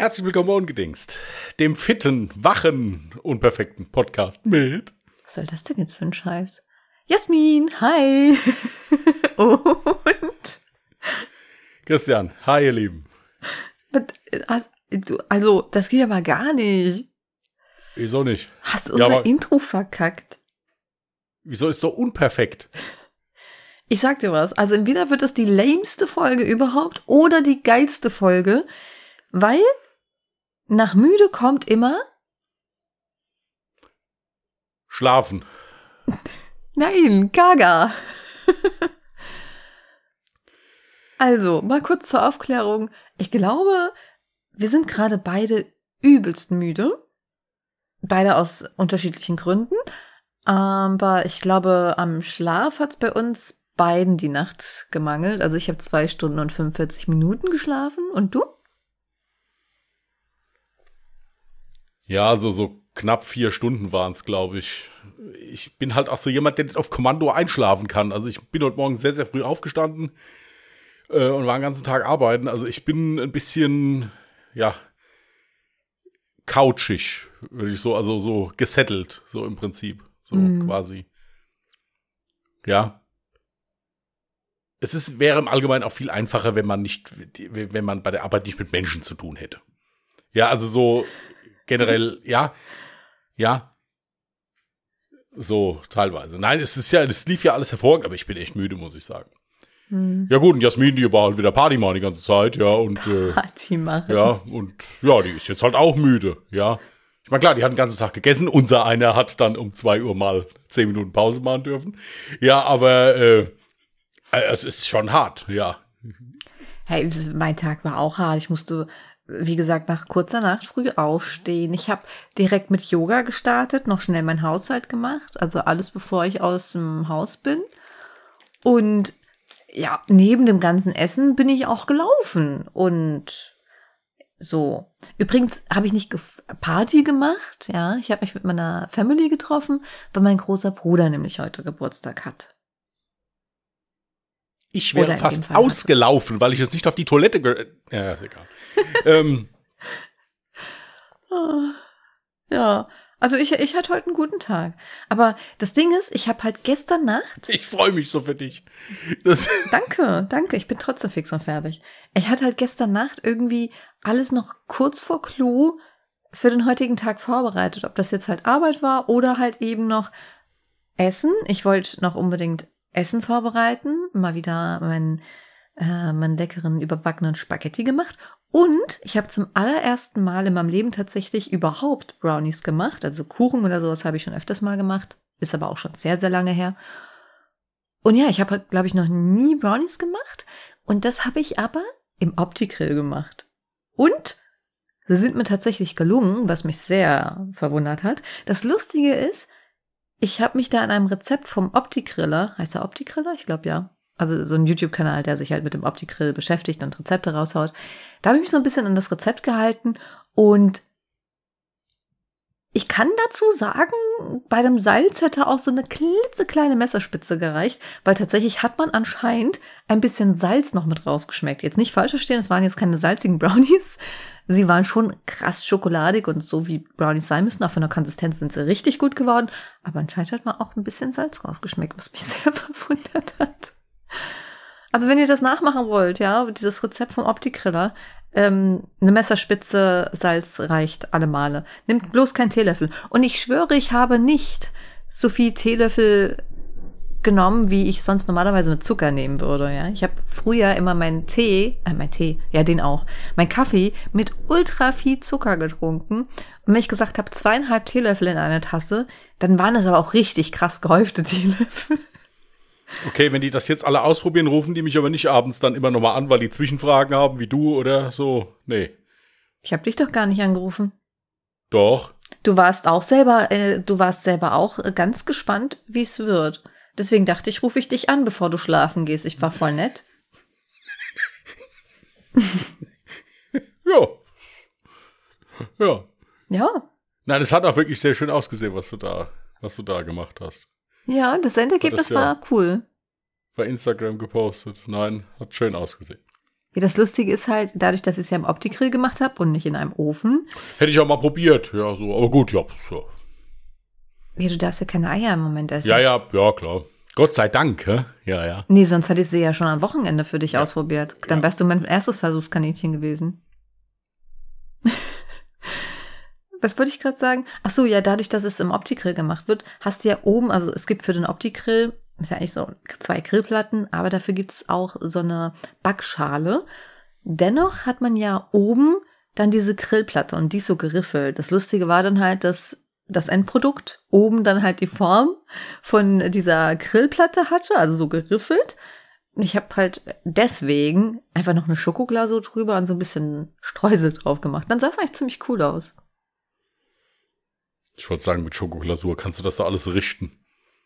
Herzlich willkommen ungedingst, dem fitten, wachen, unperfekten Podcast mit. Was soll das denn jetzt für ein Scheiß? Jasmin, hi. Und? Christian, hi ihr Lieben. Also, das geht aber gar nicht. Wieso nicht? Hast du unser ja, Intro verkackt? Wieso ist doch unperfekt? Ich sag dir was. Also entweder wird das die lameste Folge überhaupt oder die geilste Folge, weil nach müde kommt immer Schlafen. Nein, Gaga. also, mal kurz zur Aufklärung. Ich glaube, wir sind gerade beide übelst müde. Beide aus unterschiedlichen Gründen. Aber ich glaube, am Schlaf hat es bei uns beiden die Nacht gemangelt. Also ich habe zwei Stunden und 45 Minuten geschlafen. Und du? Ja, also so knapp vier Stunden waren es, glaube ich. Ich bin halt auch so jemand, der nicht auf Kommando einschlafen kann. Also ich bin heute Morgen sehr, sehr früh aufgestanden äh, und war den ganzen Tag arbeiten. Also ich bin ein bisschen, ja, couchig, würde ich so, also so gesettelt, so im Prinzip. So mhm. quasi. Ja. Es ist, wäre im Allgemeinen auch viel einfacher, wenn man nicht, wenn man bei der Arbeit nicht mit Menschen zu tun hätte. Ja, also so generell, ja, ja. So, teilweise. Nein, es ist ja, es lief ja alles hervorragend, aber ich bin echt müde, muss ich sagen. Hm. Ja gut, und Jasmin, die war halt wieder Party machen die ganze Zeit, ja, und äh, Party machen. Ja, und ja, die ist jetzt halt auch müde, ja. Ich meine, klar, die hat den ganzen Tag gegessen. Unser einer hat dann um zwei Uhr mal zehn Minuten Pause machen dürfen. Ja, aber äh, es ist schon hart, ja. Hey, mein Tag war auch hart. Ich musste wie gesagt, nach kurzer Nacht früh aufstehen. Ich habe direkt mit Yoga gestartet, noch schnell mein Haushalt gemacht, also alles bevor ich aus dem Haus bin. Und ja, neben dem ganzen Essen bin ich auch gelaufen und so. Übrigens habe ich nicht Party gemacht, ja. Ich habe mich mit meiner Family getroffen, weil mein großer Bruder nämlich heute Geburtstag hat. Ich wäre fast ausgelaufen, weil ich es nicht auf die Toilette ge Ja, ist egal. ähm. Ja, also ich, ich hatte heute einen guten Tag. Aber das Ding ist, ich habe halt gestern Nacht. Ich freue mich so für dich. Das danke, danke. Ich bin trotzdem fix und fertig. Ich hatte halt gestern Nacht irgendwie alles noch kurz vor Clou für den heutigen Tag vorbereitet. Ob das jetzt halt Arbeit war oder halt eben noch Essen. Ich wollte noch unbedingt Essen vorbereiten, mal wieder meinen, äh, meinen leckeren überbackenen Spaghetti gemacht. Und ich habe zum allerersten Mal in meinem Leben tatsächlich überhaupt Brownies gemacht. Also Kuchen oder sowas habe ich schon öfters mal gemacht. Ist aber auch schon sehr, sehr lange her. Und ja, ich habe, glaube ich, noch nie Brownies gemacht. Und das habe ich aber im Opti-Grill gemacht. Und sie sind mir tatsächlich gelungen, was mich sehr verwundert hat. Das Lustige ist, ich habe mich da an einem Rezept vom Optikriller, heißt er Optikriller? Ich glaube ja. Also so ein YouTube-Kanal, der sich halt mit dem Optikrill beschäftigt und Rezepte raushaut. Da habe ich mich so ein bisschen an das Rezept gehalten und ich kann dazu sagen, bei dem Salz hätte auch so eine klitzekleine Messerspitze gereicht, weil tatsächlich hat man anscheinend ein bisschen Salz noch mit rausgeschmeckt. Jetzt nicht falsch verstehen, es waren jetzt keine salzigen Brownies, Sie waren schon krass schokoladig und so wie Brownies sein müssen. Auch von der Konsistenz sind sie richtig gut geworden. Aber anscheinend hat man auch ein bisschen Salz rausgeschmeckt, was mich sehr verwundert hat. Also wenn ihr das nachmachen wollt, ja, dieses Rezept vom Optikriller, ähm, eine Messerspitze Salz reicht alle Male. Nimmt bloß keinen Teelöffel. Und ich schwöre, ich habe nicht so viel Teelöffel genommen, wie ich sonst normalerweise mit Zucker nehmen würde. Ja, ich habe früher immer meinen Tee, äh, mein Tee, ja den auch, mein Kaffee mit ultra viel Zucker getrunken. Und wenn ich gesagt habe zweieinhalb Teelöffel in eine Tasse, dann waren es aber auch richtig krass gehäufte Teelöffel. Okay, wenn die das jetzt alle ausprobieren, rufen die mich aber nicht abends dann immer nochmal an, weil die Zwischenfragen haben wie du oder so. Nee. Ich habe dich doch gar nicht angerufen. Doch. Du warst auch selber, äh, du warst selber auch ganz gespannt, wie es wird. Deswegen dachte ich, rufe ich dich an, bevor du schlafen gehst. Ich war voll nett. ja. Ja. Ja. Nein, es hat auch wirklich sehr schön ausgesehen, was du da, was du da gemacht hast. Ja, das Endergebnis das ja war cool. Bei Instagram gepostet. Nein, hat schön ausgesehen. Ja, das Lustige ist halt, dadurch, dass ich es ja im Optikgrill gemacht habe und nicht in einem Ofen. Hätte ich auch mal probiert, ja, so. Aber gut, ja. ja. Ja, du darfst ja keine Eier im Moment essen. Ja, ja, ja, klar. Gott sei Dank, hä? Ja, ja. Nee, sonst hätte ich sie ja schon am Wochenende für dich Ja. ausprobiert. Dann Ja. wärst du mein erstes Versuchskaninchen gewesen. Was wollte ich gerade sagen? Ach so, ja, dadurch, dass es im Optikgrill gemacht wird, hast du ja oben, also es gibt für den Optikgrill, ist ja eigentlich so zwei Grillplatten, aber dafür gibt's auch so eine Backschale. Dennoch hat man ja oben dann diese Grillplatte und die ist so geriffelt. Das Lustige war dann halt, dass das Endprodukt oben dann halt die Form von dieser Grillplatte hatte, also so geriffelt. Und ich habe halt deswegen einfach noch eine Schokoglasur drüber und so ein bisschen Streusel drauf gemacht. Dann sah es eigentlich ziemlich cool aus. Ich wollte sagen, mit Schokoglasur kannst du das da alles richten.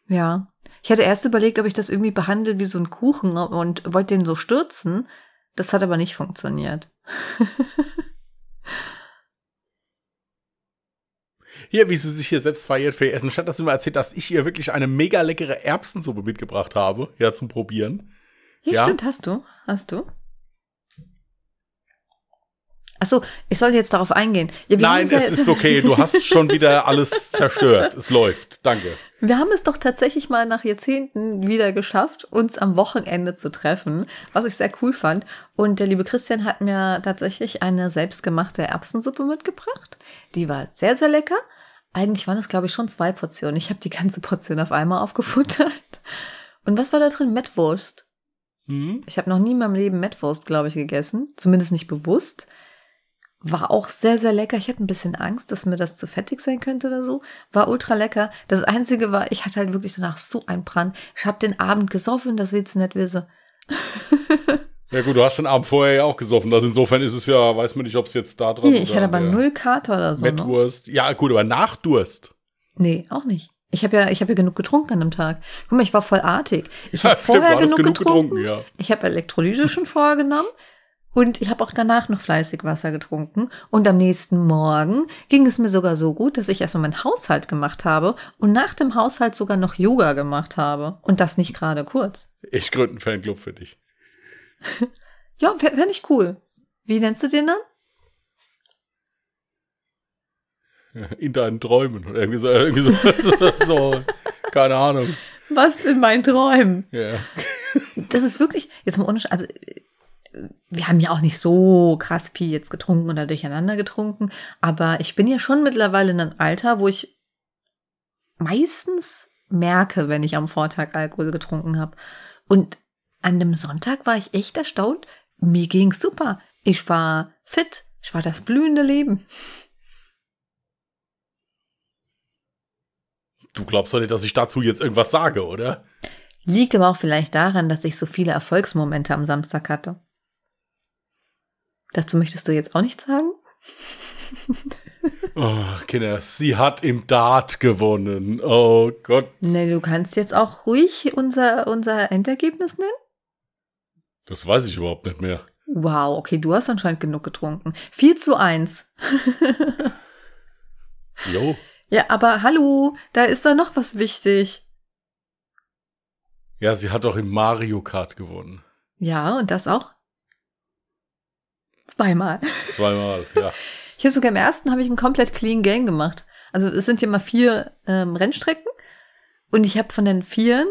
Ja. Ich hatte erst überlegt, ob ich das irgendwie behandle wie so einen Kuchen und wollte den so stürzen. Das hat aber nicht funktioniert. Hier, wie sie sich hier selbst feiert für ihr Essen. Statt dass sie mir erzählt, dass ich ihr wirklich eine mega leckere Erbsensuppe mitgebracht habe, ja, zum Probieren. Ja, Ja. stimmt, hast du. Hast du? Ach so, ich soll jetzt darauf eingehen. Ja, Nein, ja- es ist okay. Du hast schon wieder alles zerstört. Es läuft. Danke. Wir haben es doch tatsächlich mal nach Jahrzehnten wieder geschafft, uns am Wochenende zu treffen, was ich sehr cool fand. Und der liebe Christian hat mir tatsächlich eine selbstgemachte Erbsensuppe mitgebracht. Die war sehr, sehr lecker. Eigentlich waren es, glaube ich, schon zwei Portionen. Ich habe die ganze Portion auf einmal aufgefuttert. Und was war da drin? Mettwurst. Hm? Ich habe noch nie in meinem Leben Mettwurst, glaube ich, gegessen. Zumindest nicht bewusst. War auch sehr, sehr lecker. Ich hatte ein bisschen Angst, dass mir das zu fettig sein könnte oder so. War ultra lecker. Das Einzige war, ich hatte halt wirklich danach so einen Brand. Ich habe den Abend gesoffen, das willst du nicht wissen. Ja gut, du hast den Abend vorher ja auch gesoffen. Also insofern ist es ja, weiß man nicht, ob es jetzt da dran Nee, ich hatte aber null Kater oder so. Ne? Mettwurst. Ja gut, aber nach Durst. Nee, auch nicht. Ich habe ja, ich habe ja genug getrunken an dem Tag. Guck mal, ich war voll artig. Ich Ja, habe vorher genug, genug getrunken. getrunken, ja. Ich habe Elektrolyse schon vorher genommen. Und ich habe auch danach noch fleißig Wasser getrunken. Und am nächsten Morgen ging es mir sogar so gut, dass ich erstmal meinen Haushalt gemacht habe und nach dem Haushalt sogar noch Yoga gemacht habe. Und das nicht gerade kurz. Ich gründe einen Fanclub für dich. Ja, fände ich cool. Wie nennst du den dann? In deinen Träumen. Oder irgendwie so, irgendwie so, so, so keine Ahnung. Was in meinen Träumen? Ja. Das ist wirklich, jetzt mal ohne, also wir haben ja auch nicht so krass viel jetzt getrunken oder durcheinander getrunken, aber ich bin ja schon mittlerweile in einem Alter, wo ich meistens merke, wenn ich am Vortag Alkohol getrunken habe. Und an dem Sonntag war ich echt erstaunt. Mir ging's super. Ich war fit. Ich war das blühende Leben. Du glaubst doch nicht, dass ich dazu jetzt irgendwas sage, oder? Liegt aber auch vielleicht daran, dass ich so viele Erfolgsmomente am Samstag hatte. Dazu möchtest du jetzt auch nichts sagen? Oh, Kinder, sie hat im Dart gewonnen. Oh Gott. Ne, du kannst jetzt auch ruhig unser, unser Endergebnis nennen? Das weiß ich überhaupt nicht mehr. Wow, okay, du hast anscheinend genug getrunken. 4 zu 1. Jo. Ja, aber hallo, da ist da noch was wichtig. Ja, sie hat doch im Mario Kart gewonnen. Ja, und das auch? Zweimal. Zweimal, ja. Ich habe sogar im ersten habe ich ein komplett clean Game gemacht. Also es sind ja mal vier ähm, Rennstrecken und ich habe von den vieren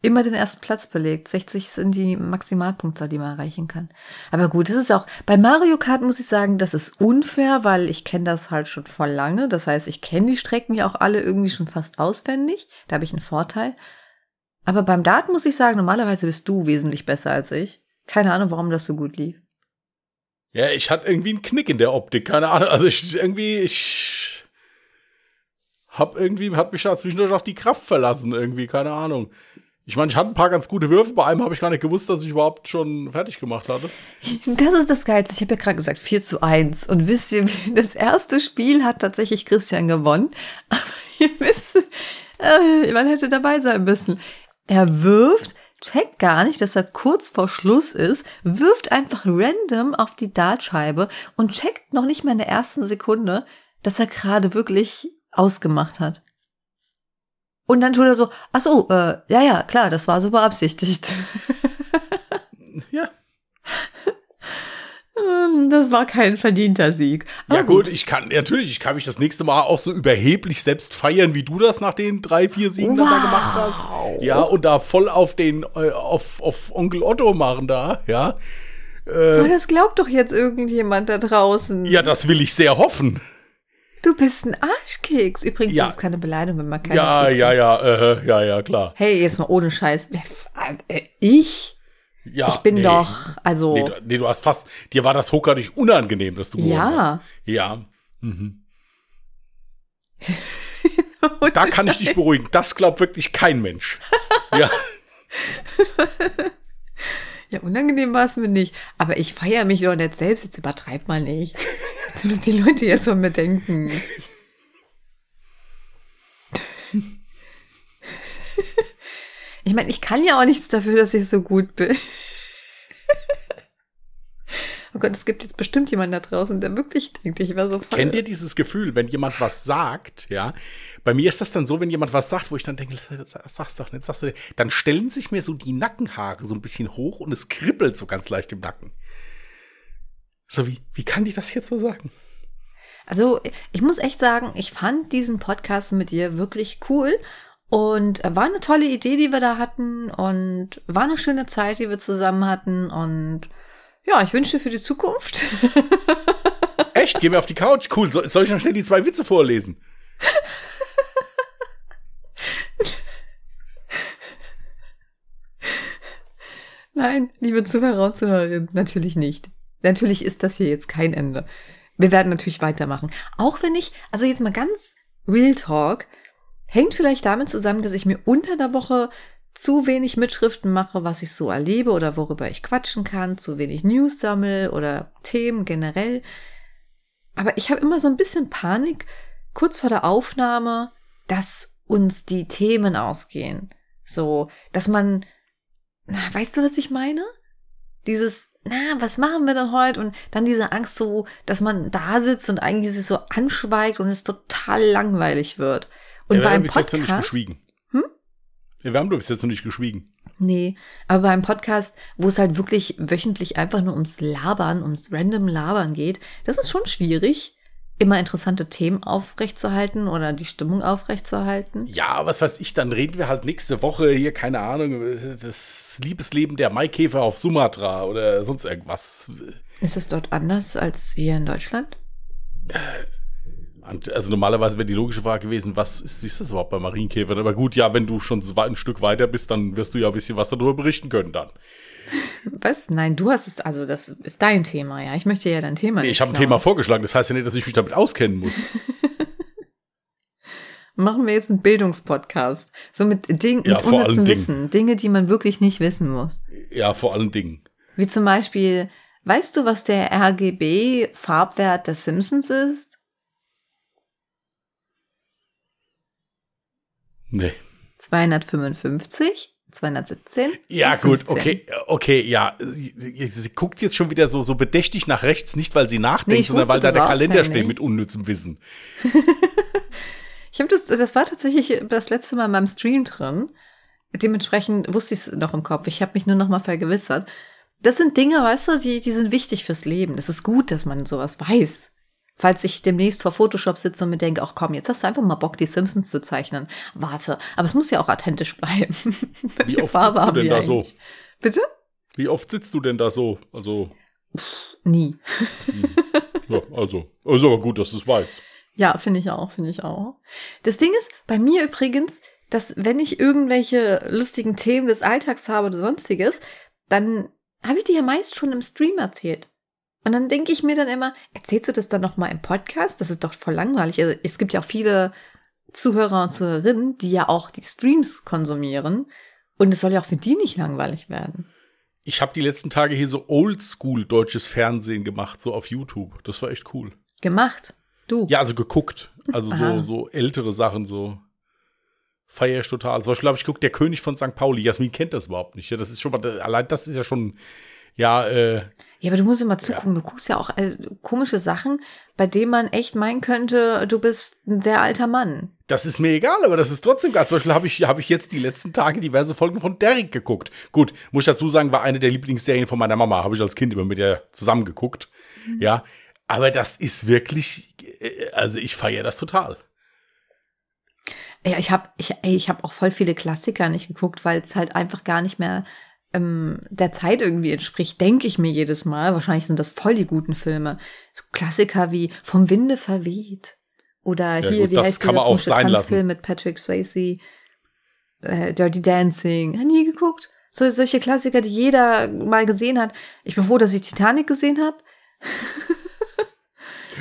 immer den ersten Platz belegt. 60 sind die Maximalpunktzahl, die man erreichen kann. Aber gut, das ist auch bei Mario Kart muss ich sagen, das ist unfair, weil ich kenne das halt schon voll lange. Das heißt, ich kenne die Strecken ja auch alle irgendwie schon fast auswendig. Da habe ich einen Vorteil. Aber beim Dart muss ich sagen, normalerweise bist du wesentlich besser als ich. Keine Ahnung, warum das so gut lief. Ja, ich hatte irgendwie einen Knick in der Optik, keine Ahnung. Also ich irgendwie, ich hab irgendwie, hat mich da zwischendurch auch die Kraft verlassen, irgendwie, keine Ahnung. Ich meine, ich hatte ein paar ganz gute Würfe, bei einem habe ich gar nicht gewusst, dass ich überhaupt schon fertig gemacht hatte. Das ist das Geilste. Ich habe ja gerade gesagt 4 zu 1. Und wisst ihr, das erste Spiel hat tatsächlich Christian gewonnen. Aber ihr wisst, äh, man hätte dabei sein müssen. Er wirft, checkt gar nicht, dass er kurz vor Schluss ist, wirft einfach random auf die Dartscheibe und checkt noch nicht mal in der ersten Sekunde, dass er gerade wirklich ausgemacht hat. Und dann tut er so, ach so, äh, ja, ja, klar, das war so beabsichtigt. Ja. Ähm, Das war kein verdienter Sieg. Ja Aber gut, ich kann, natürlich, ich kann mich das nächste Mal auch so überheblich selbst feiern, wie du das nach den drei, vier Siegen dann da Wow. gemacht hast. Ja, und da voll auf den, äh, auf, auf Onkel Otto machen da, ja. Aber das glaubt doch jetzt irgendjemand da draußen. Ja, das will ich sehr hoffen. Du bist ein Arschkeks. Übrigens Ja. ist es keine Beleidigung, wenn man keine Ja, Kekse- ja, ja, äh, ja, ja, klar. Hey, jetzt mal ohne Scheiß. Äh, Ich? Ja, ich bin nee. doch, also. Nee, du, nee, du hast fast, dir war das Hocker nicht unangenehm, dass du Ja. hast. Ja. Mhm. Da kann ich dich beruhigen. Das glaubt wirklich kein Mensch. Ja. Ja, unangenehm war es mir nicht. Aber ich feiere mich doch nicht selbst. Jetzt übertreib mal nicht. Was die Leute jetzt von mir denken. Ich meine, ich kann ja auch nichts dafür, dass ich so gut bin. Oh Gott, es gibt jetzt bestimmt jemanden da draußen, der wirklich denkt, ich wäre so voll. Kennt ihr dieses Gefühl, wenn jemand was sagt, ja? Bei mir ist das dann so, wenn jemand was sagt, wo ich dann denke, sag's doch nicht, sag's doch nicht, dann stellen sich mir so die Nackenhaare so ein bisschen hoch und es kribbelt so ganz leicht im Nacken. So wie, wie kann die das jetzt so sagen? Also, ich muss echt sagen, ich fand diesen Podcast mit dir wirklich cool und war eine tolle Idee, die wir da hatten und war eine schöne Zeit, die wir zusammen hatten und ja, ich wünsche dir für die Zukunft. Echt? Gehen wir auf die Couch? Cool. Soll, soll ich noch schnell die zwei Witze vorlesen? Nein, liebe Zuhörer und Zuhörerinnen, natürlich nicht. Natürlich ist das hier jetzt kein Ende. Wir werden natürlich weitermachen. Auch wenn ich, also jetzt mal ganz Real Talk, hängt vielleicht damit zusammen, dass ich mir unter der Woche zu wenig Mitschriften mache, was ich so erlebe oder worüber ich quatschen kann, zu wenig News sammel oder Themen generell. Aber ich habe immer so ein bisschen Panik kurz vor der Aufnahme, dass uns die Themen ausgehen. So, dass man, na, weißt du, was ich meine? Dieses, na, was machen wir denn heute? Und dann diese Angst so, dass man da sitzt und eigentlich sich so anschweigt und es total langweilig wird. Und ja, wir haben beim bis jetzt noch nicht Podcast, geschwiegen. Hm? Ja, wir haben bis jetzt noch nicht geschwiegen. Nee, aber beim Podcast, wo es halt wirklich wöchentlich einfach nur ums Labern, ums random Labern geht, das ist schon schwierig, immer interessante Themen aufrechtzuerhalten oder die Stimmung aufrechtzuerhalten. Ja, was weiß ich, dann reden wir halt nächste Woche hier, keine Ahnung, das Liebesleben der Maikäfer auf Sumatra oder sonst irgendwas. Ist es dort anders als hier in Deutschland? Und Also normalerweise wäre die logische Frage gewesen, was ist, wie ist das überhaupt bei Marienkäfern? Aber gut, ja, wenn du schon so ein Stück weiter bist, dann wirst du ja ein bisschen was darüber berichten können dann. Was? Nein, du hast es, also das ist dein Thema, ja. Ich möchte ja dein Thema Nee, ich habe ein. Thema vorgeschlagen, das heißt ja nicht, dass ich mich damit auskennen muss. Machen wir jetzt einen Bildungspodcast. So mit Dingen, Ja, mit Dingen. Wissen. Dinge, die man wirklich nicht wissen muss. ja, vor allen Dingen. Wie zum Beispiel, weißt du, was der RGB-Farbwert der Simpsons ist? Nee. 255? 217? Ja, gut, 15. okay, okay, ja. Sie, sie guckt jetzt schon wieder so, so bedächtig nach rechts, nicht weil sie nachdenkt, Nee, sondern weil da der Kalender steht mit unnützem Wissen. Ich habe das, das war tatsächlich das letzte Mal in meinem Stream drin. Dementsprechend wusste ich es noch im Kopf. Ich habe mich nur noch mal vergewissert. Das sind Dinge, weißt du, die, die sind wichtig fürs Leben. Es ist gut, dass man sowas weiß. Falls ich demnächst vor Photoshop sitze und mir denke, ach komm, jetzt hast du einfach mal Bock, die Simpsons zu zeichnen. Warte, aber es muss ja auch authentisch bleiben. Wie oft Farbe sitzt du denn da so? eigentlich? Bitte? Wie oft sitzt du denn da so? Also, Nie. ja, also, ist aber gut, dass du es weißt. Ja, finde ich auch, finde ich auch. Das Ding ist, bei mir übrigens, dass wenn ich irgendwelche lustigen Themen des Alltags habe oder sonstiges, dann habe ich die ja meist schon im Stream erzählt. Und dann denke ich mir dann immer, erzählst du das dann noch mal im Podcast? Das ist doch voll langweilig. Also, es gibt ja auch viele Zuhörer und Zuhörerinnen, die ja auch die Streams konsumieren. Und es soll ja auch für die nicht langweilig werden. Ich habe die letzten Tage hier so oldschool deutsches Fernsehen gemacht, so auf YouTube. Das war echt cool. Gemacht. Du. Ja, also geguckt. Also so, so ältere Sachen, so feier ich total. Zum Beispiel habe ich geguckt, der König von St. Pauli. Jasmin kennt das überhaupt nicht. Ja, das ist schon mal, allein das ist ja schon, ja, äh, Ja, aber du musst immer zugucken. Ja. Du guckst ja auch äh, komische Sachen, bei denen man echt meinen könnte, du bist ein sehr alter Mann. Das ist mir egal, aber das ist trotzdem geil. Zum Beispiel habe ich, hab ich jetzt die letzten Tage diverse Folgen von Derek geguckt. Gut, muss ich dazu sagen, war eine der Lieblingsserien von meiner Mama. Habe ich als Kind immer mit ihr zusammen geguckt. Mhm. Ja, aber das ist wirklich, äh, also ich feiere das total. Ja, ich habe ich, ich hab auch voll viele Klassiker nicht geguckt, weil es halt einfach gar nicht mehr ähm, der Zeit irgendwie entspricht, denke ich mir jedes Mal. Wahrscheinlich sind das voll die guten Filme. So Klassiker wie Vom Winde verweht. Oder ja, hier, gut, wie heißt kann man auch sein lassen. mit Patrick Swayze? Äh, Dirty Dancing. Nie geguckt. So, solche Klassiker, die jeder mal gesehen hat. Ich bin froh, dass ich Titanic gesehen habe.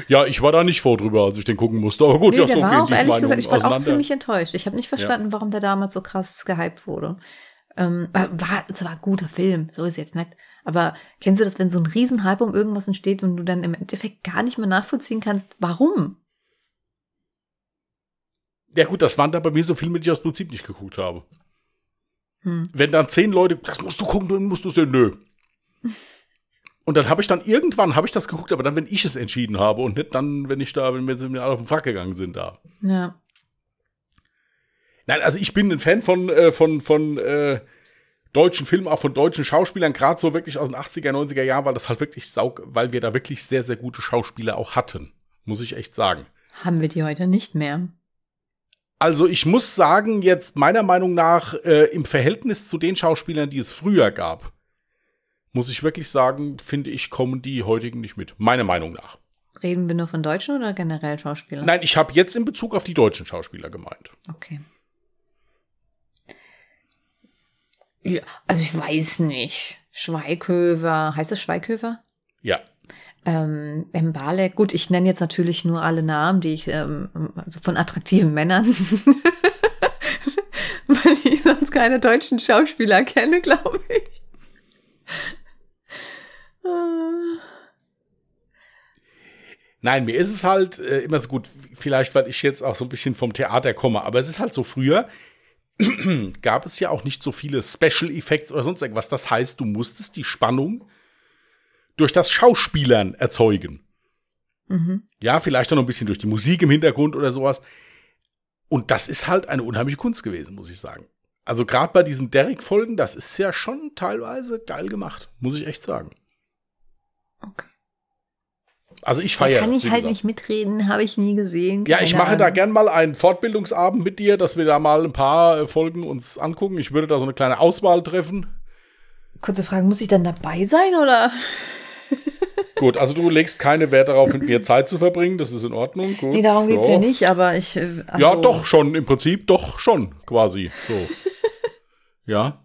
Ja, ich war da nicht vor drüber, als ich den gucken musste. Aber gut, nee, ja, so war auch, ehrlich gesagt, ich war auch ziemlich enttäuscht. Ich habe nicht verstanden, ja. warum der damals so krass gehypt wurde. Ähm, war zwar ein guter Film, so ist jetzt nicht. Aber kennst du das, wenn so ein Riesenhype um irgendwas entsteht und du dann im Endeffekt gar nicht mehr nachvollziehen kannst, warum? Ja gut, das waren da bei mir so Filme, die ich aus Prinzip nicht geguckt habe. Hm. Wenn dann zehn Leute, das musst du gucken, dann musst du sehen, nö. Und dann habe ich dann irgendwann habe ich das geguckt, aber dann, wenn ich es entschieden habe und nicht dann, wenn ich da, wenn wir alle auf den Frack gegangen sind da. Ja. Nein, also ich bin ein Fan von, äh, von, von äh, deutschen Filmen, auch von deutschen Schauspielern, gerade so wirklich aus den 80er, 90er Jahren, weil das halt wirklich saug, weil wir da wirklich sehr, sehr gute Schauspieler auch hatten. Muss ich echt sagen. Haben wir die heute nicht mehr? Also ich muss sagen, jetzt meiner Meinung nach äh, im Verhältnis zu den Schauspielern, die es früher gab, muss ich wirklich sagen, finde ich, kommen die heutigen nicht mit. Meiner Meinung nach. Reden wir nur von deutschen oder generell Schauspielern? Nein, ich habe jetzt in Bezug auf die deutschen Schauspieler gemeint. Okay. Ja, also ich weiß nicht. Schweighöfer, heißt das Schweighöfer? Ja. Ähm, Mbalek, gut, ich nenne jetzt natürlich nur alle Namen, die ich, ähm, also von attraktiven Männern. Weil ich sonst keine deutschen Schauspieler kenne, glaube ich. Nein, mir ist es halt äh, immer so gut, vielleicht weil ich jetzt auch so ein bisschen vom Theater komme, aber es ist halt so früher, gab es ja auch nicht so viele Special Effects oder sonst irgendwas. Das heißt, du musstest die Spannung durch das Schauspielern erzeugen. Mhm. Ja, vielleicht auch noch ein bisschen durch die Musik im Hintergrund oder sowas. Und das ist halt eine unheimliche Kunst gewesen, muss ich sagen. Also gerade bei diesen Derek-Folgen, das ist ja schon teilweise geil gemacht, muss ich echt sagen. Okay. Also ich feiere. Kann ich halt gesagt. nicht mitreden, habe ich nie gesehen. Ja, ich mache Ahnung. da gern mal einen Fortbildungsabend mit dir, dass wir da mal ein paar äh, Folgen uns angucken. Ich würde da so eine kleine Auswahl treffen. Kurze Frage, muss ich dann dabei sein oder? Gut, also du legst keine Wert darauf, mit mir Zeit zu verbringen, das ist in Ordnung. Gut, nee, darum geht es ja nicht, aber ich. Äh, also ja, doch schon, im Prinzip doch schon, quasi. So. ja.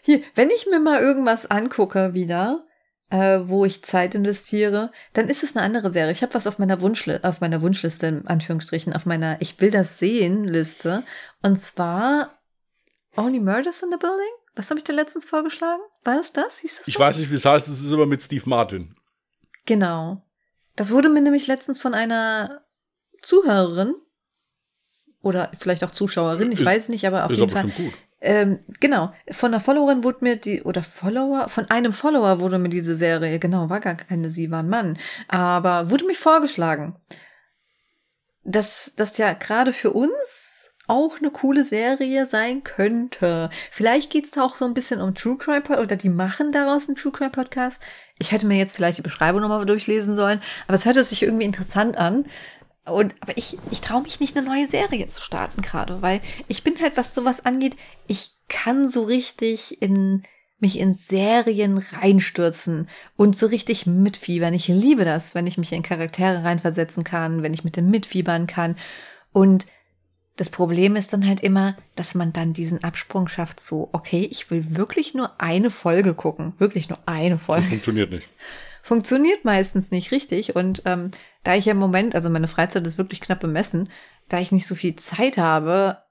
Hier, wenn ich mir mal irgendwas angucke wieder, äh, wo ich Zeit investiere, dann ist es eine andere Serie. Ich habe was auf meiner Wunschliste, auf meiner Wunschliste, in Anführungsstrichen, auf meiner Ich will das sehen Liste. Und zwar Only Murders in the Building? Was habe ich dir letztens vorgeschlagen? War das das? Hieß das ich so? weiß nicht, wie es heißt, es ist aber mit Steve Martin. Genau. Das wurde mir nämlich letztens von einer Zuhörerin oder vielleicht auch Zuschauerin, ich ist, weiß nicht, aber auf jeden Fall. Ähm, genau, von einer Followerin wurde mir die, oder Follower, von einem Follower wurde mir diese Serie, genau, war gar keine sie, war ein Mann, aber wurde mir vorgeschlagen, dass das ja gerade für uns auch eine coole Serie sein könnte. Vielleicht geht's da auch so ein bisschen um True Crime Podcast oder die machen daraus einen True Crime Podcast. Ich hätte mir jetzt vielleicht die Beschreibung nochmal durchlesen sollen, aber es hörte sich irgendwie interessant an. Und, aber ich, ich traue mich nicht, eine neue Serie zu starten gerade, weil ich bin halt, was sowas angeht, ich kann so richtig in mich in Serien reinstürzen und so richtig mitfiebern. Ich liebe das, wenn ich mich in Charaktere reinversetzen kann, wenn ich mit dem mitfiebern kann. Und das Problem ist dann halt immer, dass man dann diesen Absprung schafft, so, okay, ich will wirklich nur eine Folge gucken. Wirklich nur eine Folge. Das funktioniert nicht. Funktioniert meistens nicht richtig. Und ähm, da ich ja im Moment, also meine Freizeit ist wirklich knapp bemessen, da ich nicht so viel Zeit habe,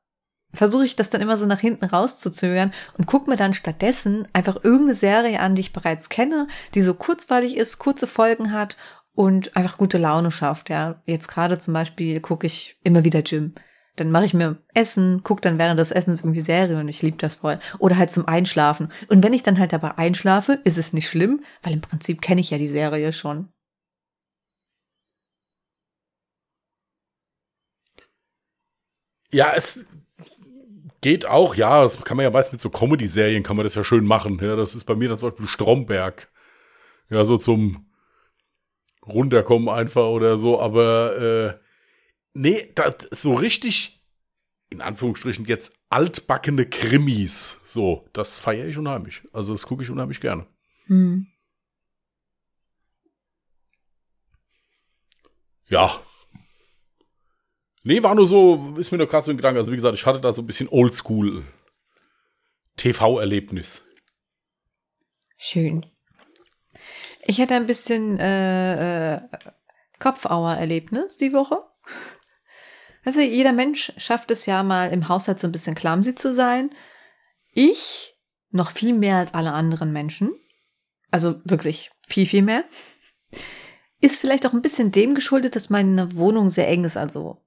versuche ich das dann immer so nach hinten rauszuzögern und gucke mir dann stattdessen einfach irgendeine Serie an, die ich bereits kenne, die so kurzweilig ist, kurze Folgen hat und einfach gute Laune schafft. Ja, jetzt gerade zum Beispiel gucke ich immer wieder Jim. Dann mache ich mir Essen, guck dann während des Essens irgendwie Serie und ich liebe das voll. Oder halt zum Einschlafen. Und wenn ich dann halt dabei einschlafe, ist es nicht schlimm, weil im Prinzip kenne ich ja die Serie schon. Ja, es geht auch, ja, das kann man ja meist mit so Comedy-Serien kann man das ja schön machen. Ja, das ist bei mir dann zum Beispiel Stromberg. Ja, so zum runterkommen einfach oder so, aber äh, nee, das, so richtig, in Anführungsstrichen jetzt altbackene Krimis, so, das feiere ich unheimlich. Also das gucke ich unheimlich gerne. Hm. Ja, Nee, war nur so, ist mir nur gerade so ein Gedanke. Also, wie gesagt, ich hatte da so ein bisschen Oldschool TV-Erlebnis. Schön. Ich hatte ein bisschen äh, äh, Kopfauer-Erlebnis die Woche. Also jeder Mensch schafft es ja mal im Haushalt so ein bisschen clumsy zu sein. Ich noch viel mehr als alle anderen Menschen. Also wirklich viel, viel mehr. Ist vielleicht auch ein bisschen dem geschuldet, dass meine Wohnung sehr eng ist. Also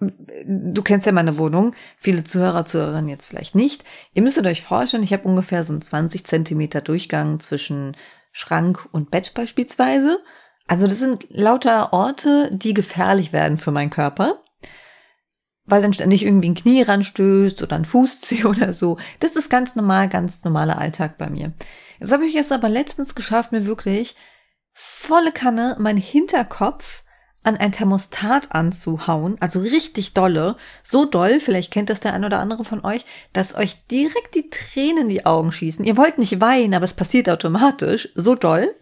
du kennst ja meine Wohnung, viele Zuhörer, Zuhörerinnen jetzt vielleicht nicht. Ihr müsstet euch vorstellen, ich habe ungefähr so einen 20 Zentimeter Durchgang zwischen Schrank und Bett beispielsweise. Also das sind lauter Orte, die gefährlich werden für meinen Körper. Weil dann ständig irgendwie ein Knie ranstößt oder ein Fuß zieht oder so. Das ist ganz normal, ganz normaler Alltag bei mir. Jetzt habe ich es aber letztens geschafft, mir wirklich volle Kanne mein Hinterkopf an ein Thermostat anzuhauen, also richtig dolle, so doll, vielleicht kennt das der ein oder andere von euch, dass euch direkt die Tränen in die Augen schießen. Ihr wollt nicht weinen, aber es passiert automatisch, so doll.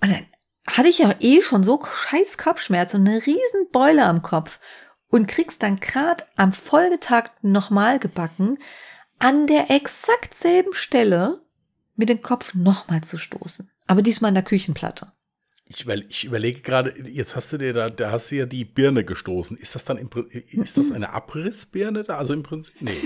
Und dann hatte ich ja eh schon so scheiß Kopfschmerzen und eine riesen Beule am Kopf und kriegst dann grad am Folgetag nochmal gebacken, an der exakt selben Stelle mit dem Kopf nochmal zu stoßen. Aber diesmal in der Küchenplatte. Ich, über, ich überlege gerade, jetzt hast du dir da, da hast du ja die Birne gestoßen. Ist das dann im ist das eine Abrissbirne da? Also im Prinzip, nee,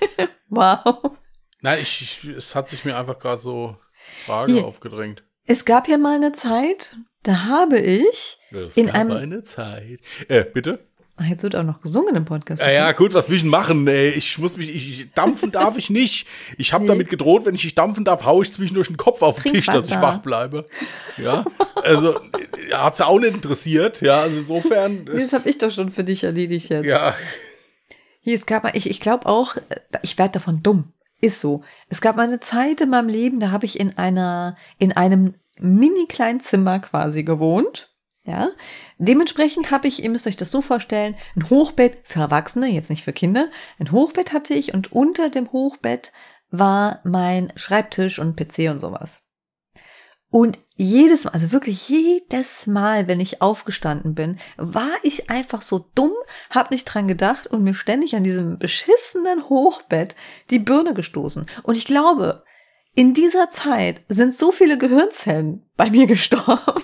wow. Nein, ich, ich, es hat sich mir einfach gerade so Frage ja. aufgedrängt. Es gab ja mal eine Zeit, da habe ich es in gab einem eine Zeit. Äh, bitte? Jetzt wird auch noch gesungen im Podcast. Ja, ja, gut, was will ich denn machen? Ey, ich muss mich, ich, dampfen darf ich nicht. Ich habe nee. damit gedroht, wenn ich nicht dampfen darf, haue ich zwischendurch den Kopf auf den Tisch, dass ich wach bleibe. Ja, also hat's auch nicht interessiert. Ja, also insofern. Das habe ich doch schon für dich erledigt jetzt. Ja. Hier, es gab mal, ich, ich glaube auch, ich werde davon dumm. Ist so. Es gab mal eine Zeit in meinem Leben, da habe ich in einer, in einem mini kleinen Zimmer quasi gewohnt. Ja, dementsprechend habe ich, ihr müsst euch das so vorstellen, ein Hochbett für Erwachsene, jetzt nicht für Kinder. Ein Hochbett hatte ich und unter dem Hochbett war mein Schreibtisch und PC und sowas. Und jedes Mal, also wirklich jedes Mal, wenn ich aufgestanden bin, war ich einfach so dumm, hab nicht dran gedacht und mir ständig an diesem beschissenen Hochbett die Birne gestoßen. Und ich glaube, in dieser Zeit sind so viele Gehirnzellen bei mir gestorben.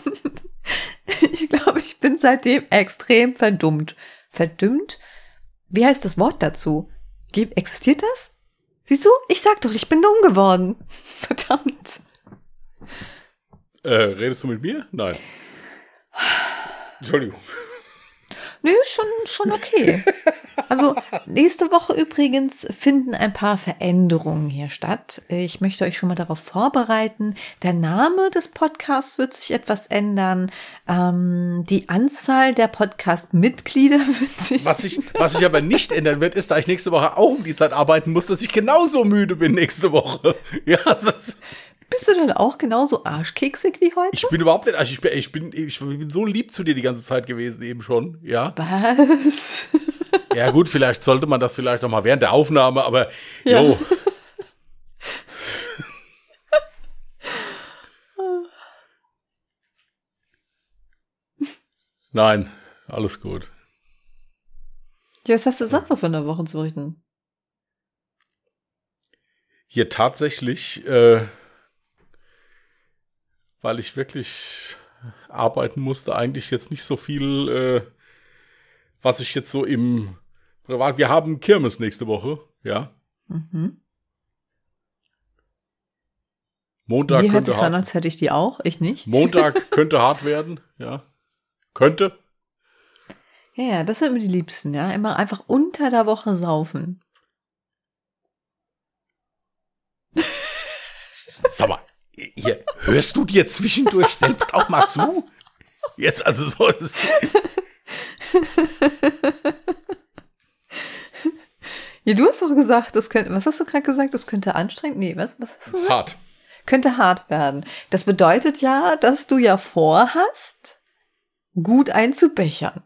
Ich glaube, ich bin seitdem extrem verdummt. Verdummt? Wie heißt das Wort dazu? Existiert das? Siehst du? Ich sag doch, ich bin dumm geworden. Verdammt. Äh, redest du mit mir? Nein. Entschuldigung. Nö, schon, schon okay. Also nächste Woche übrigens finden ein paar Veränderungen hier statt. Ich möchte euch schon mal darauf vorbereiten. Der Name des Podcasts wird sich etwas ändern. Ähm, die Anzahl der Podcast-Mitglieder wird sich. Was sich, was sich aber nicht ändern wird, ist, da ich nächste Woche auch um die Zeit arbeiten muss, dass ich genauso müde bin nächste Woche. Ja, das, bist du dann auch genauso arschkeksig wie heute? Ich bin überhaupt nicht arsch. Ich bin, ich bin, ich bin so lieb zu dir die ganze Zeit gewesen eben schon, ja. Was? Ja gut, vielleicht sollte man das vielleicht noch mal während der Aufnahme, aber ja. jo. Nein, alles gut. Ja, was hast du sonst noch für eine Woche zu berichten? Hier tatsächlich äh, weil ich wirklich arbeiten musste, eigentlich jetzt nicht so viel, äh, was ich jetzt so im Privat. Wir haben Kirmes nächste Woche, ja. Mhm. Montag die hört sich an, als hätte ich die auch, ich nicht. Montag könnte hart werden, ja. Könnte. Ja, ja, das sind mir die Liebsten, ja. Immer einfach unter der Woche saufen. Sag mal, hier, hörst du dir zwischendurch selbst auch mal zu? Jetzt, also so. Das ja, du hast doch gesagt, das könnte, was hast du gerade gesagt? Das könnte anstrengend? Nee, was, was hast du hart. Könnte hart werden. Das bedeutet ja, dass du ja vorhast, gut einzubechern.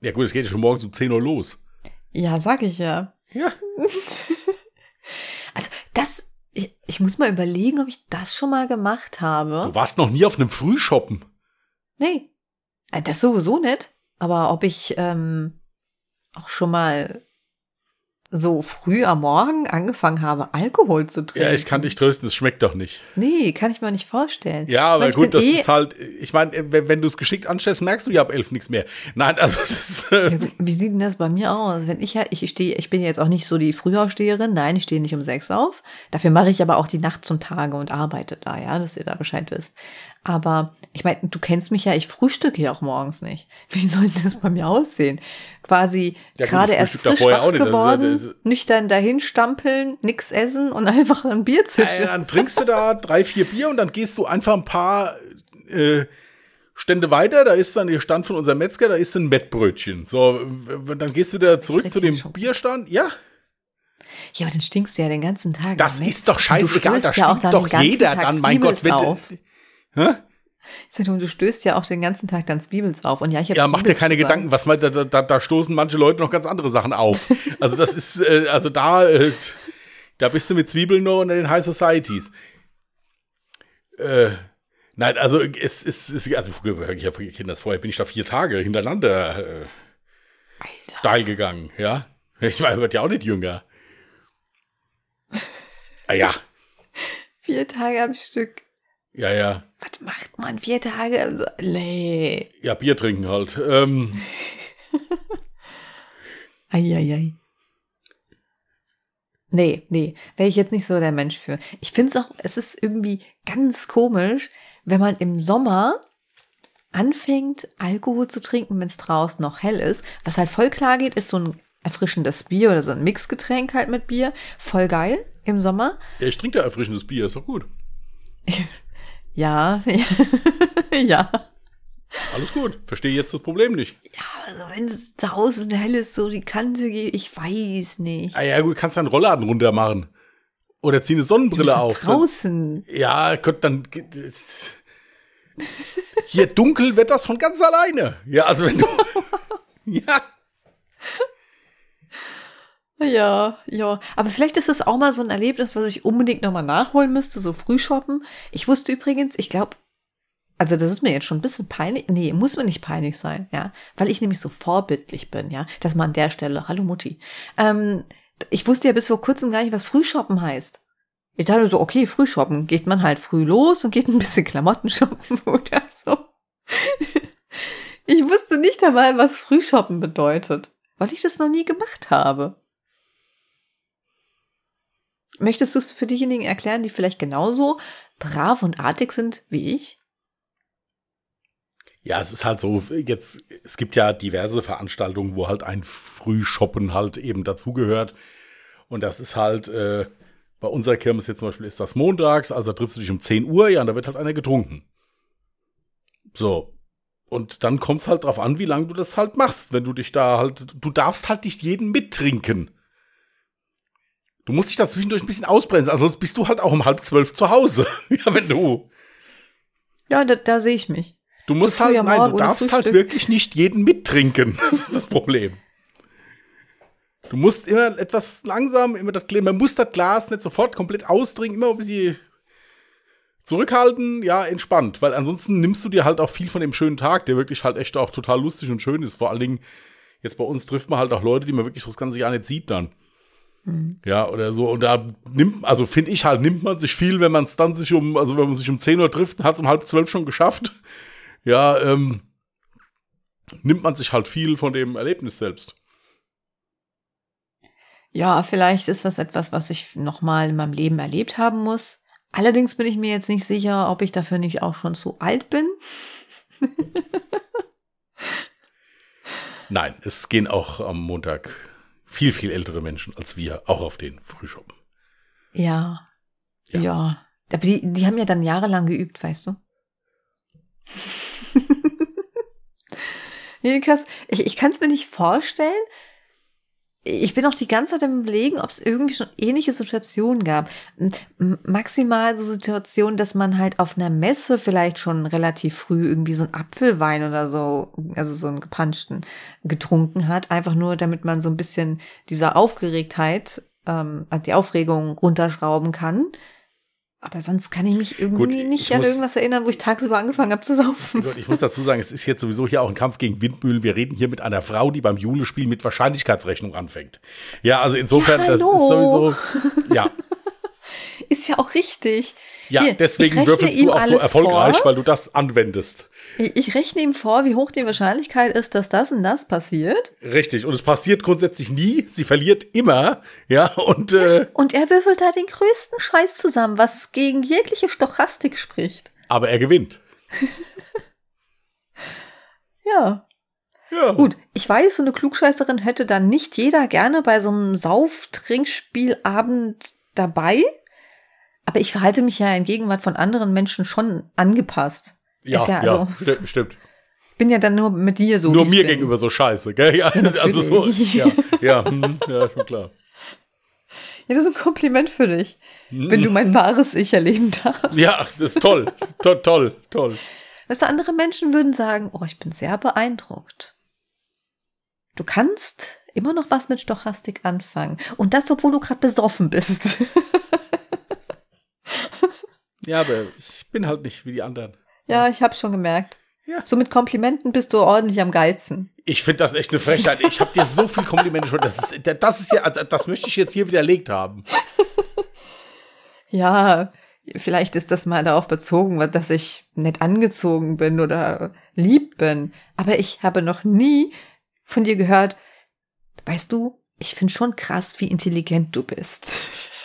Ja gut, es geht ja schon morgens um 10 Uhr los. Ja, sag ich ja. Ja. Also, das, ich, muss mal überlegen, ob ich das schon mal gemacht habe. Du warst noch nie auf einem Frühshoppen. Nee. Äh, Das sowieso nicht. Aber ob ich ähm, auch schon mal so früh am Morgen angefangen habe, Alkohol zu trinken. Ja, ich kann dich trösten, es schmeckt doch nicht. Nee, kann ich mir nicht vorstellen. Ja, aber Ich gut, das eh- ist halt, ich meine, wenn, wenn du es geschickt anstellst, merkst du ja ab elf nichts mehr. Nein, also das ist, äh, Ja, wie- Wie sieht denn das bei mir aus? Wenn ich halt, ich stehe, ich bin jetzt auch nicht so die Frühaufsteherin, nein, ich stehe nicht um sechs auf. Dafür mache ich aber auch die Nacht zum Tage und arbeite da, ja, dass ihr da Bescheid wisst. Aber ich meine, du kennst mich ja, ich frühstücke ja auch morgens nicht. Wie soll das bei mir aussehen? Quasi Ja, gerade erst da frisch wach nicht, das ist ja- geworden, das ist- nüchtern dahin stampeln, nix essen und einfach ein Bier äh, zischen. dann trinkst du da drei, vier Bier und dann gehst du einfach ein paar äh, Stände weiter, da ist dann der Stand von unserem Metzger, da ist ein Mettbrötchen. So, dann gehst du wieder zurück zu dem schon. Bierstand. Ja, Ja, aber dann stinkst du ja den ganzen Tag. das ist doch scheißegal, da ja auch stinkt doch jeder Tag dann, mein Gott, wenn auf. Hä? Sag, du stößt ja auch den ganzen Tag dann Zwiebels auf. Und ja, ich Ja, mach dir keine. Gedanken, was mal, da, da, da stoßen manche Leute noch ganz andere Sachen auf. Also das ist, äh, also da, äh, da bist du mit Zwiebeln noch unter den High Societies. Äh, nein, also es ist, also ich habe Kinder das vorher bin ich da vier Tage hintereinander äh, steil gegangen, ja. Ich meine, wird ja auch nicht jünger. Ah ja, Vier Tage am Stück. Ja, ja. Was macht man vier Tage? nee. Ja, Bier trinken halt. Ähm, Eieiei. Nee, nee, wäre ich jetzt nicht so der Mensch für. Ich finde es auch, es ist irgendwie ganz komisch, wenn man im Sommer anfängt, Alkohol zu trinken, wenn es draußen noch hell ist. Was halt voll klar geht, ist so ein erfrischendes Bier oder so ein Mixgetränk halt mit Bier. Voll geil im Sommer. ja, ich trinke da erfrischendes Bier, ist doch gut. Ja, ja. Alles gut. Verstehe jetzt das Problem nicht. Ja, also wenn es draußen hell ist, so die Kante geht, ich weiß nicht. Ah ja, gut, kannst du einen Rollladen runter machen. Oder zieh eine Sonnenbrille auf. Draußen. Ja, Gott, dann. Hier dunkel wird das von ganz alleine. Ja, also wenn du. ja. Ja, ja. Aber vielleicht ist das auch mal so ein Erlebnis, was ich unbedingt nochmal nachholen müsste, so früh shoppen. Ich wusste übrigens, ich glaube, also das ist mir jetzt schon ein bisschen peinlich. Nee, muss mir nicht peinlich sein, ja. Weil ich nämlich so vorbildlich bin, ja. Dass man an der Stelle, hallo Mutti. Ähm, ich wusste ja bis vor kurzem gar nicht, was Frühshoppen heißt. Ich dachte so, okay, Frühshoppen, geht man halt früh los und geht ein bisschen Klamotten shoppen oder so. Ich wusste nicht dabei, was Frühshoppen bedeutet, weil ich das noch nie gemacht habe. Möchtest du es für diejenigen erklären, die vielleicht genauso brav und artig sind wie ich? Ja, es ist halt so, jetzt, es gibt ja diverse Veranstaltungen, wo halt ein Frühshoppen halt eben dazugehört. Und das ist halt, äh, bei unserer Kirmes jetzt zum Beispiel ist das montags, also da triffst du dich um 10 Uhr, ja, und da wird halt einer getrunken. So. Und dann kommt es halt drauf an, wie lange du das halt machst. Wenn du dich da halt, du darfst halt nicht jeden mittrinken. Du musst dich da zwischendurch ein bisschen ausbremsen, also sonst bist du halt auch um halb zwölf zu Hause. ja, wenn du. Ja, da, da sehe ich mich. Du musst halt, nein, du darfst halt wirklich nicht jeden mittrinken. Das ist das Problem. Du musst immer etwas langsam, immer das, man muss das Glas nicht sofort komplett austrinken, immer ein bisschen zurückhalten, ja, entspannt, weil ansonsten nimmst du dir halt auch viel von dem schönen Tag, der wirklich halt echt auch total lustig und schön ist. Vor allen Dingen, jetzt bei uns trifft man halt auch Leute, die man wirklich das ganze Jahr nicht sieht dann. Ja, oder so. Und da nimmt, also finde ich halt, nimmt man sich viel, wenn man es dann sich um, also wenn man sich um 10 Uhr trifft, hat es um halb zwölf schon geschafft. Ja, ähm, nimmt man sich halt viel von dem Erlebnis selbst. Ja, vielleicht ist das etwas, was ich nochmal in meinem Leben erlebt haben muss. Allerdings bin ich mir jetzt nicht sicher, ob ich dafür nicht auch schon zu alt bin. Nein, es gehen auch am Montag viel, viel ältere Menschen als wir auch auf den Frühschoppen. Ja. Ja. Ja. Aber die, die haben ja dann jahrelang geübt, weißt du? nee, krass. Ich, ich kann es mir nicht vorstellen. Ich bin auch die ganze Zeit im Überlegen, ob es irgendwie schon ähnliche Situationen gab. Maximal so Situationen, dass man halt auf einer Messe vielleicht schon relativ früh irgendwie so einen Apfelwein oder so, also so einen gepanschten, getrunken hat. Einfach nur, damit man so ein bisschen dieser Aufgeregtheit, ähm, die Aufregung runterschrauben kann. Aber sonst kann ich mich irgendwie Gut, ich nicht an muss- irgendwas erinnern, wo ich tagsüber angefangen habe zu saufen. Gut, ich muss dazu sagen, es ist jetzt sowieso hier auch ein Kampf gegen Windmühlen. Wir reden hier mit einer Frau, die beim Julespiel mit Wahrscheinlichkeitsrechnung anfängt. Ja, also insofern, Ja, das ist sowieso, ja. Ist ja auch richtig. Ja, Hier, deswegen würfelst du auch so erfolgreich, vor. weil du das anwendest. Ich, ich rechne ihm vor, wie hoch die Wahrscheinlichkeit ist, dass das und das passiert. Richtig. Und es passiert grundsätzlich nie. Sie verliert immer. Ja, und äh, Und er würfelt da den größten Scheiß zusammen, was gegen jegliche Stochastik spricht. aber er gewinnt. Ja. Ja. Gut, ich weiß, so eine Klugscheißerin hätte dann nicht jeder gerne bei so einem Sauf-Trinkspielabend dabei. Aber ich verhalte mich ja in Gegenwart von anderen Menschen schon angepasst. Ja, ja, ja, also, stimmt, stimmt. bin ja dann nur mit dir so. Nur mir bin. gegenüber so scheiße, gell? Ja, also so, natürlich. ja, ja, hm, ja, schon klar. Ja, das ist ein Kompliment für dich, wenn du mein wahres Ich erleben darfst. Ja, das ist toll, toll, toll, toll. Weißt du, andere Menschen würden sagen, oh, ich bin sehr beeindruckt. Du kannst immer noch was mit Stochastik anfangen. Und das, obwohl du gerade besoffen bist. Ja, aber ich bin halt nicht wie die anderen. ja, ich hab's schon gemerkt. Ja. So mit Komplimenten bist du ordentlich am Geizen. Ich finde das echt eine Frechheit. Ich habe dir so viel Komplimente schon. Das ist, das ist ja, also das möchte ich jetzt hier widerlegt haben. Ja, vielleicht ist das mal darauf bezogen, dass ich nett angezogen bin oder lieb bin. Aber ich habe noch nie von dir gehört, weißt du, ich finde schon krass, wie intelligent du bist.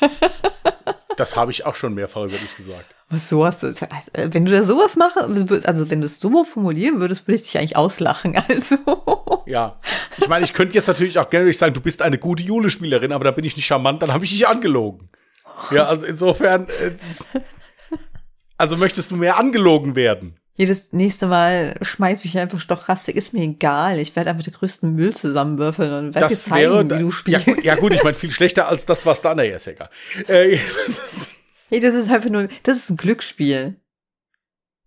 Das habe ich auch schon mehrfach über dich gesagt. Was so hast du, also, wenn du da sowas machst, also wenn du es so formulieren würdest, würde ich dich eigentlich auslachen. Also. Ja. Ich meine, ich könnte jetzt natürlich auch gerne sagen, du bist eine gute Julespielerin, aber da bin ich nicht charmant, dann habe ich dich angelogen. Ja, also insofern. äh, Also möchtest du mehr angelogen werden? Jedes nächste Mal schmeiße ich einfach Stochastik, ist mir egal. Ich werde einfach den größten Müll zusammenwürfeln und werde Das zeigen, wäre. wie du Ja, spielst. gu- ja, gut, ich meine, viel schlechter als das, was da. Naja, ist egal. Äh, Hey, das ist einfach nur, das ist ein Glücksspiel.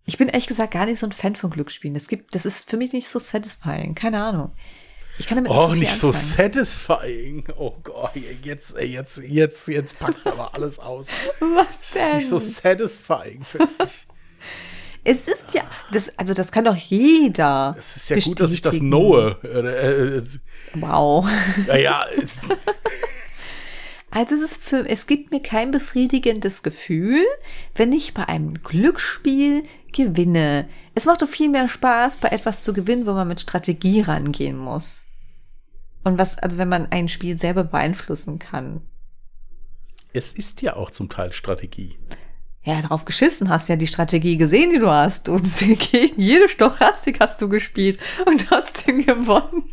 Ich bin ehrlich gesagt gar nicht so ein Fan von Glücksspielen. Das gibt, das ist für mich nicht so satisfying. Keine Ahnung. Ich kann damit oh, nicht so anfangen. satisfying. Oh Gott, jetzt, jetzt, jetzt, jetzt packt's aber alles aus. Was Das ist denn? nicht so satisfying für dich. Es ist ja, das, also das kann doch jeder. Es ist ja gut, dass ich das bestätigen. knowe. Äh, äh, Wow. Naja, es, Also es ist für, es gibt mir kein befriedigendes Gefühl, wenn ich bei einem Glücksspiel gewinne. Es macht doch viel mehr Spaß, bei etwas zu gewinnen, wo man mit Strategie rangehen muss. Und was, also wenn man ein Spiel selber beeinflussen kann. es ist ja auch zum Teil Strategie. Ja, drauf geschissen hast ja die Strategie gesehen, die du hast. Und gegen jede Stochastik hast du gespielt und trotzdem gewonnen.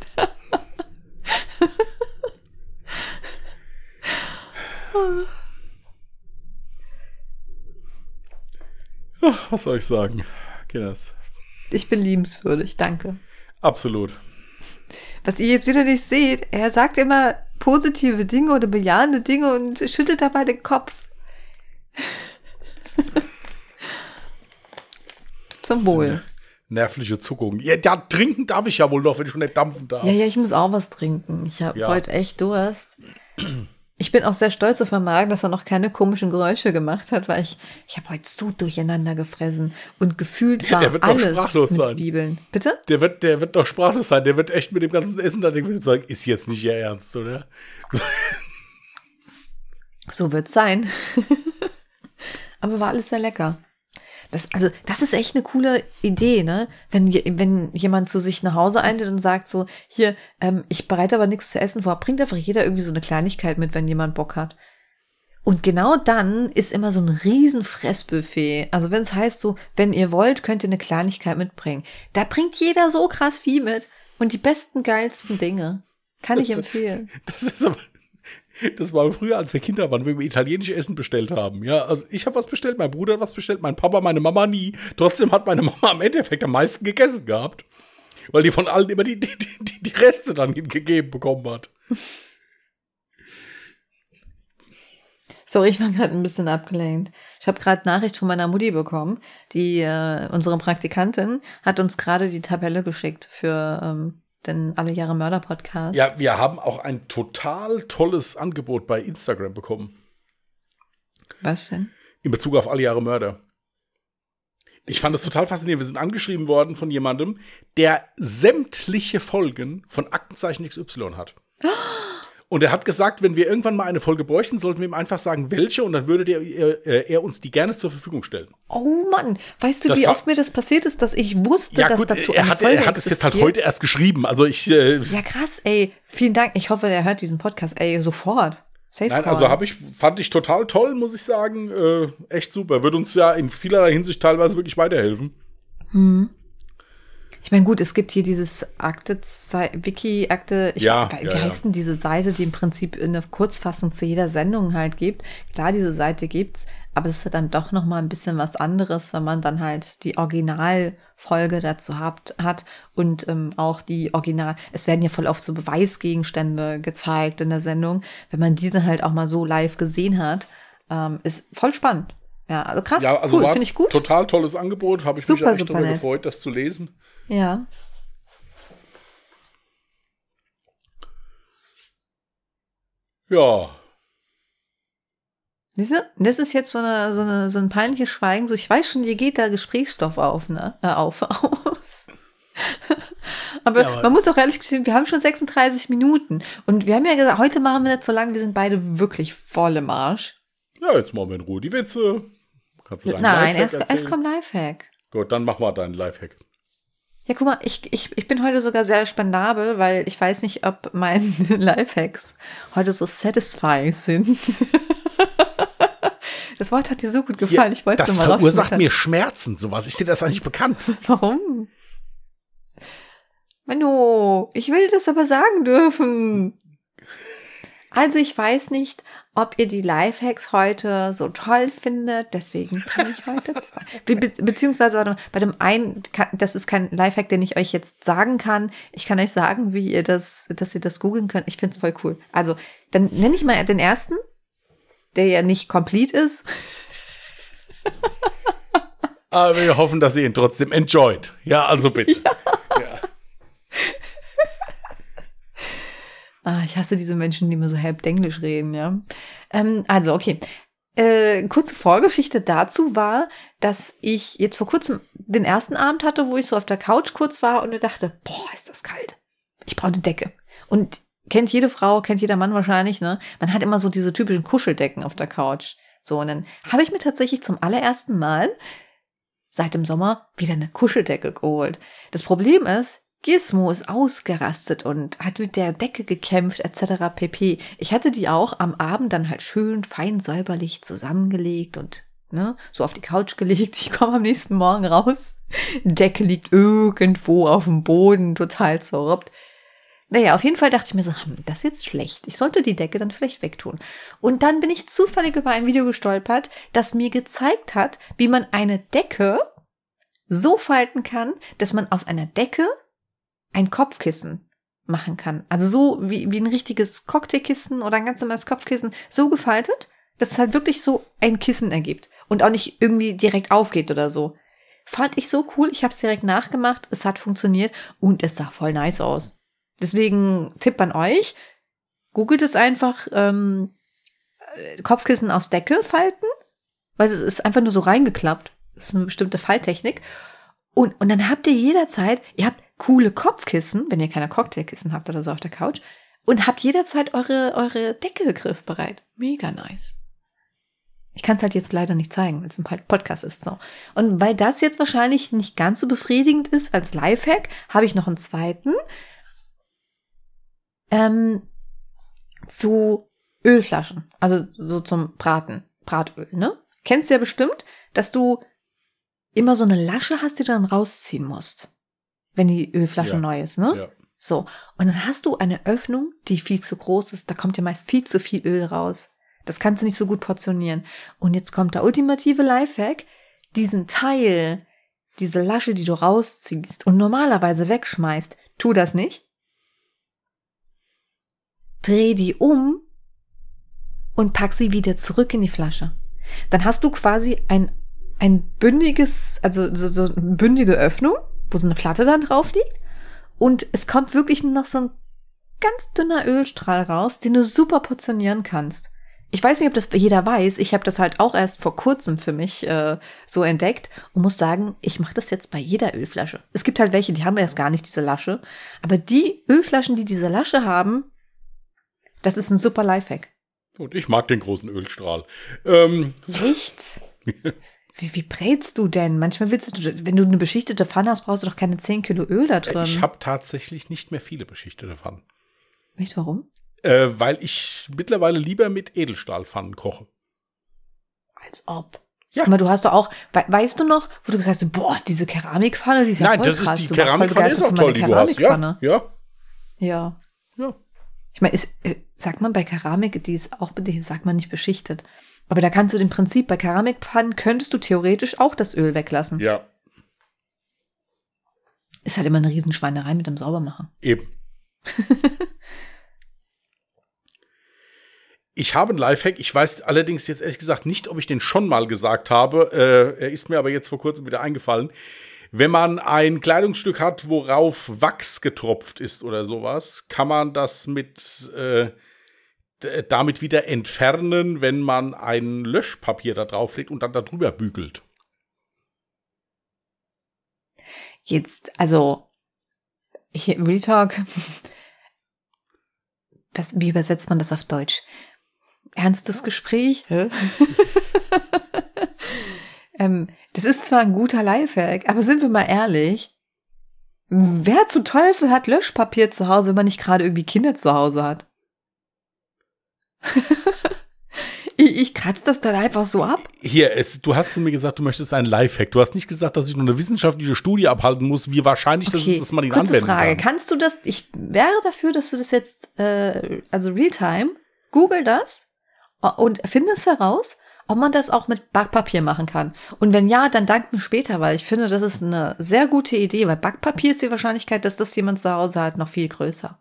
Ach, was soll ich sagen? Kinders. Ich bin liebenswürdig, danke. Absolut. Was ihr jetzt wieder nicht seht, er sagt immer positive Dinge oder bejahende Dinge und schüttelt dabei den Kopf. Zum Wohl. Nervliche Zuckung. Ja, ja, trinken darf ich ja wohl noch, wenn ich schon nicht dampfen darf. Ja, ja, ich muss auch was trinken. Ich habe Ja. heute echt Durst. Ich bin auch sehr stolz auf meinen Magen, dass er noch keine komischen Geräusche gemacht hat, weil ich, ich habe heute so durcheinander gefressen und gefühlt war der wird alles sprachlos mit sein. Zwiebeln. Bitte? Der wird, der wird doch sprachlos sein. Der wird echt mit dem ganzen Essen da wird sagen, ist jetzt nicht ihr Ernst, oder? So wird's sein. Aber war alles sehr lecker. Das, also, das ist echt eine coole Idee, ne? Wenn, wenn jemand zu sich nach Hause einlädt und sagt so, hier, ähm, ich bereite aber nichts zu essen vor, bringt einfach jeder irgendwie so eine Kleinigkeit mit, wenn jemand Bock hat. Und genau dann ist immer so ein riesen Fressbuffet. Also wenn es heißt so, wenn ihr wollt, könnt ihr eine Kleinigkeit mitbringen. Da bringt jeder so krass viel mit. und die besten, geilsten Dinge. Kann Das- ich empfehlen. Das ist aber. Das war früher, als wir Kinder waren, wenn wir italienische Essen bestellt haben. Ja, also ich habe was bestellt, mein Bruder hat was bestellt, mein Papa, meine Mama nie. Trotzdem hat meine Mama im Endeffekt am meisten gegessen gehabt. Weil die von allen immer die, die, die, die Reste dann gegeben bekommen hat. Sorry, ich war gerade ein bisschen abgelenkt. Ich habe gerade Nachricht von meiner Mutti bekommen. Die, äh, unsere Praktikantin, hat uns gerade die Tabelle geschickt für ähm, den Alle Jahre Mörder Podcast. Ja, wir haben auch ein total tolles Angebot bei Instagram bekommen. Was denn? In Bezug auf alle Jahre Mörder. Ich fand das total faszinierend. Wir sind angeschrieben worden von jemandem, der sämtliche Folgen von Aktenzeichen XY hat. Und er hat gesagt, wenn wir irgendwann mal eine Folge bräuchten, sollten wir ihm einfach sagen, welche, und dann würde der, er, er uns die gerne zur Verfügung stellen. Oh Mann, weißt du, Das wie war- oft mir das passiert ist, dass ich wusste, Ja, dass gut, dazu er eine hat, Folge er hat es jetzt halt heute erst geschrieben. Also ich, äh, Ja, krass, ey. Vielen Dank. Ich hoffe, der hört diesen Podcast, ey, sofort. Safe nein, also habe ich, fand ich total toll, muss ich sagen. Äh, echt super. Wird uns ja in vielerlei Hinsicht teilweise wirklich weiterhelfen. Ich meine, gut, es gibt hier dieses Akte, Wiki, Akte, ich, Ja, wie ja, heißt denn diese Seite, die im Prinzip eine Kurzfassung zu jeder Sendung halt gibt? Klar, diese Seite gibt's, aber es ist ja dann doch noch mal ein bisschen was anderes, wenn man dann halt die Originalfolge dazu hat, hat und ähm, auch die Original, es werden ja voll oft so Beweisgegenstände gezeigt in der Sendung, wenn man die dann halt auch mal so live gesehen hat, ähm, ist voll spannend. Ja, also krass, Ja, also cool, finde ich gut. total tolles Angebot. Habe ich mich Super, auch echt super darüber nett. gefreut, das zu lesen. Ja. Ja, Siehst du? Das ist jetzt so, eine, so, eine, so ein peinliches Schweigen. So, ich weiß schon, dir geht da Gesprächsstoff auf, ne? Äh, auf, aus. aber, Ja, aber- man muss auch ehrlich gestehen, wir haben schon 36 Minuten. Und wir haben ja gesagt, heute machen wir nicht so lange, wir sind beide wirklich voll im Arsch. ja, jetzt machen wir in Ruhe die Witze. Kannst du deinen Nein, Lifehack erst, erst erzählen? kommt Lifehack. Gut, dann mach mal deinen Lifehack. Ja, guck mal, ich, ich, ich bin heute sogar sehr spendabel, weil ich weiß nicht, ob meine Lifehacks heute so satisfying sind. Das Wort hat dir so gut gefallen, ich wollte es das mal verursacht rausschmettern. mir Schmerzen. Sowas ist dir das eigentlich bekannt? Warum? Manu, ich will das aber sagen dürfen. Also ich weiß nicht, ob ihr die Lifehacks heute so toll findet, deswegen kann ich heute zwei. Be be beziehungsweise warte mal, bei dem einen, das ist kein Lifehack, den ich euch jetzt sagen kann. Ich kann euch sagen, wie ihr das, dass ihr das googeln könnt. Ich find's voll cool. Also, dann nenne ich mal den ersten, der ja nicht complete ist. Aber wir hoffen, dass ihr ihn trotzdem enjoyt. Ja, also bitte. Ja. Ah, ich hasse diese Menschen, die mir so halb Englisch reden, ja. Ähm, also, okay. Äh, kurze Vorgeschichte dazu war, dass ich jetzt vor kurzem den ersten Abend hatte, wo ich so auf der Couch kurz war und mir dachte, boah, ist das kalt. Ich brauche eine Decke. Und kennt jede Frau, kennt jeder Mann wahrscheinlich, ne? Man hat immer so diese typischen Kuscheldecken auf der Couch. So, und dann habe ich mir tatsächlich zum allerersten Mal seit dem Sommer wieder eine Kuscheldecke geholt. Das Problem ist, Gizmo ist ausgerastet und hat mit der Decke gekämpft etc. pp. Ich hatte die auch am Abend dann halt schön fein säuberlich zusammengelegt und ne, so auf die Couch gelegt. Ich komme am nächsten Morgen raus. Decke liegt irgendwo auf dem Boden, total zerruppt. Naja, auf jeden Fall dachte ich mir so, hm, das ist jetzt schlecht. Ich sollte die Decke dann vielleicht wegtun. Und dann bin ich zufällig über ein Video gestolpert, das mir gezeigt hat, wie man eine Decke so falten kann, dass man aus einer Decke ein Kopfkissen machen kann. Also so wie, wie ein richtiges Cocktailkissen oder ein ganz normales Kopfkissen, so gefaltet, dass es halt wirklich so ein Kissen ergibt und auch nicht irgendwie direkt aufgeht oder so. Fand ich so cool, ich habe es direkt nachgemacht, es hat funktioniert und es sah voll nice aus. Deswegen Tipp an euch, googelt es einfach, ähm, äh, Kopfkissen aus Decke falten, weil es ist einfach nur so reingeklappt. Das ist eine bestimmte Falltechnik. Und, und dann habt ihr jederzeit, ihr habt coole Kopfkissen, wenn ihr keine Cocktailkissen habt oder so auf der Couch, und habt jederzeit eure, eure Decke griffbereit. Mega nice. Ich kann es halt jetzt leider nicht zeigen, weil es ein Podcast ist so. Und weil das jetzt wahrscheinlich nicht ganz so befriedigend ist als Lifehack, habe ich noch einen zweiten. Ähm, zu Ölflaschen, also so zum Braten, Bratöl, ne? Kennst du ja bestimmt, dass du immer so eine Lasche hast, die du dann rausziehen musst, wenn die Ölflasche Ja. neu ist, ne? Ja. So, und dann hast du eine Öffnung, die viel zu groß ist. Da kommt ja meist viel zu viel Öl raus. Das kannst du nicht so gut portionieren. Und jetzt kommt der ultimative Lifehack. Diesen Teil, diese Lasche, die du rausziehst und normalerweise wegschmeißt, tu das nicht. Dreh die um und pack sie wieder zurück in die Flasche. Dann hast du quasi ein, ein bündiges, also so, so bündige Öffnung, wo so eine Platte dann drauf liegt. Und es kommt wirklich nur noch so ein ganz dünner Ölstrahl raus, den du super portionieren kannst. Ich weiß nicht, ob das jeder weiß. Ich habe das halt auch erst vor kurzem für mich äh, so entdeckt und muss sagen, ich mache das jetzt bei jeder Ölflasche. Es gibt halt welche, die haben erst gar nicht diese Lasche. Aber die Ölflaschen, die diese Lasche haben, das ist ein super Lifehack. Und ich mag den großen Ölstrahl. Ähm, Echt? wie, wie brätst du denn? Manchmal willst du, wenn du eine beschichtete Pfanne hast, brauchst du doch keine 10 Kilo Öl da drin. ich habe tatsächlich nicht mehr viele beschichtete Pfannen. Nicht warum? Äh, weil ich mittlerweile lieber mit Edelstahlpfannen koche. Als ob. Ja. Aber du hast doch auch, we weißt du noch, wo du gesagt hast, boah, diese Keramikpfanne, die ist ja Nein, voll das krass. ist die Keramikpfanne ist auch toll, die du hast. Ja, ja, Ja. ja. Ich meine, ist, äh, sagt man bei Keramik, die ist auch, die sagt man nicht beschichtet. Aber da kannst du im Prinzip, bei Keramikpfannen könntest du theoretisch auch das Öl weglassen. Ja, Ist halt immer eine Riesenschweinerei mit dem Saubermachen. eben. Ich habe einen Lifehack. Ich weiß allerdings jetzt ehrlich gesagt nicht, ob ich den schon mal gesagt habe. Äh, er ist mir aber jetzt vor kurzem wieder eingefallen. Wenn man ein Kleidungsstück hat, worauf Wachs getropft ist oder sowas, kann man das mit äh, damit wieder entfernen, wenn man ein Löschpapier da drauflegt und dann darüber bügelt. Jetzt, also, hier, Real Talk. Was, wie übersetzt man das auf Deutsch? Ernstes Gespräch? Ähm, das ist zwar ein guter Lifehack, aber sind wir mal ehrlich, wer zu Teufel hat Löschpapier zu Hause, wenn man nicht gerade irgendwie Kinder zu Hause hat? ich, ich kratze das dann einfach so ab. Hier, es, du hast mir gesagt, du möchtest einen Lifehack. Du hast nicht gesagt, dass ich nur eine wissenschaftliche Studie abhalten muss, wie wahrscheinlich das ist, dass man ihn anwenden Frage. kann. Kannst du das, ich wäre dafür, dass du das jetzt, äh, also Realtime, google das und finde es heraus, ob man das auch mit Backpapier machen kann. Und wenn ja, dann dank mir später, weil ich finde, das ist eine sehr gute Idee, weil Backpapier ist die Wahrscheinlichkeit, dass das jemand zu Hause hat, noch viel größer.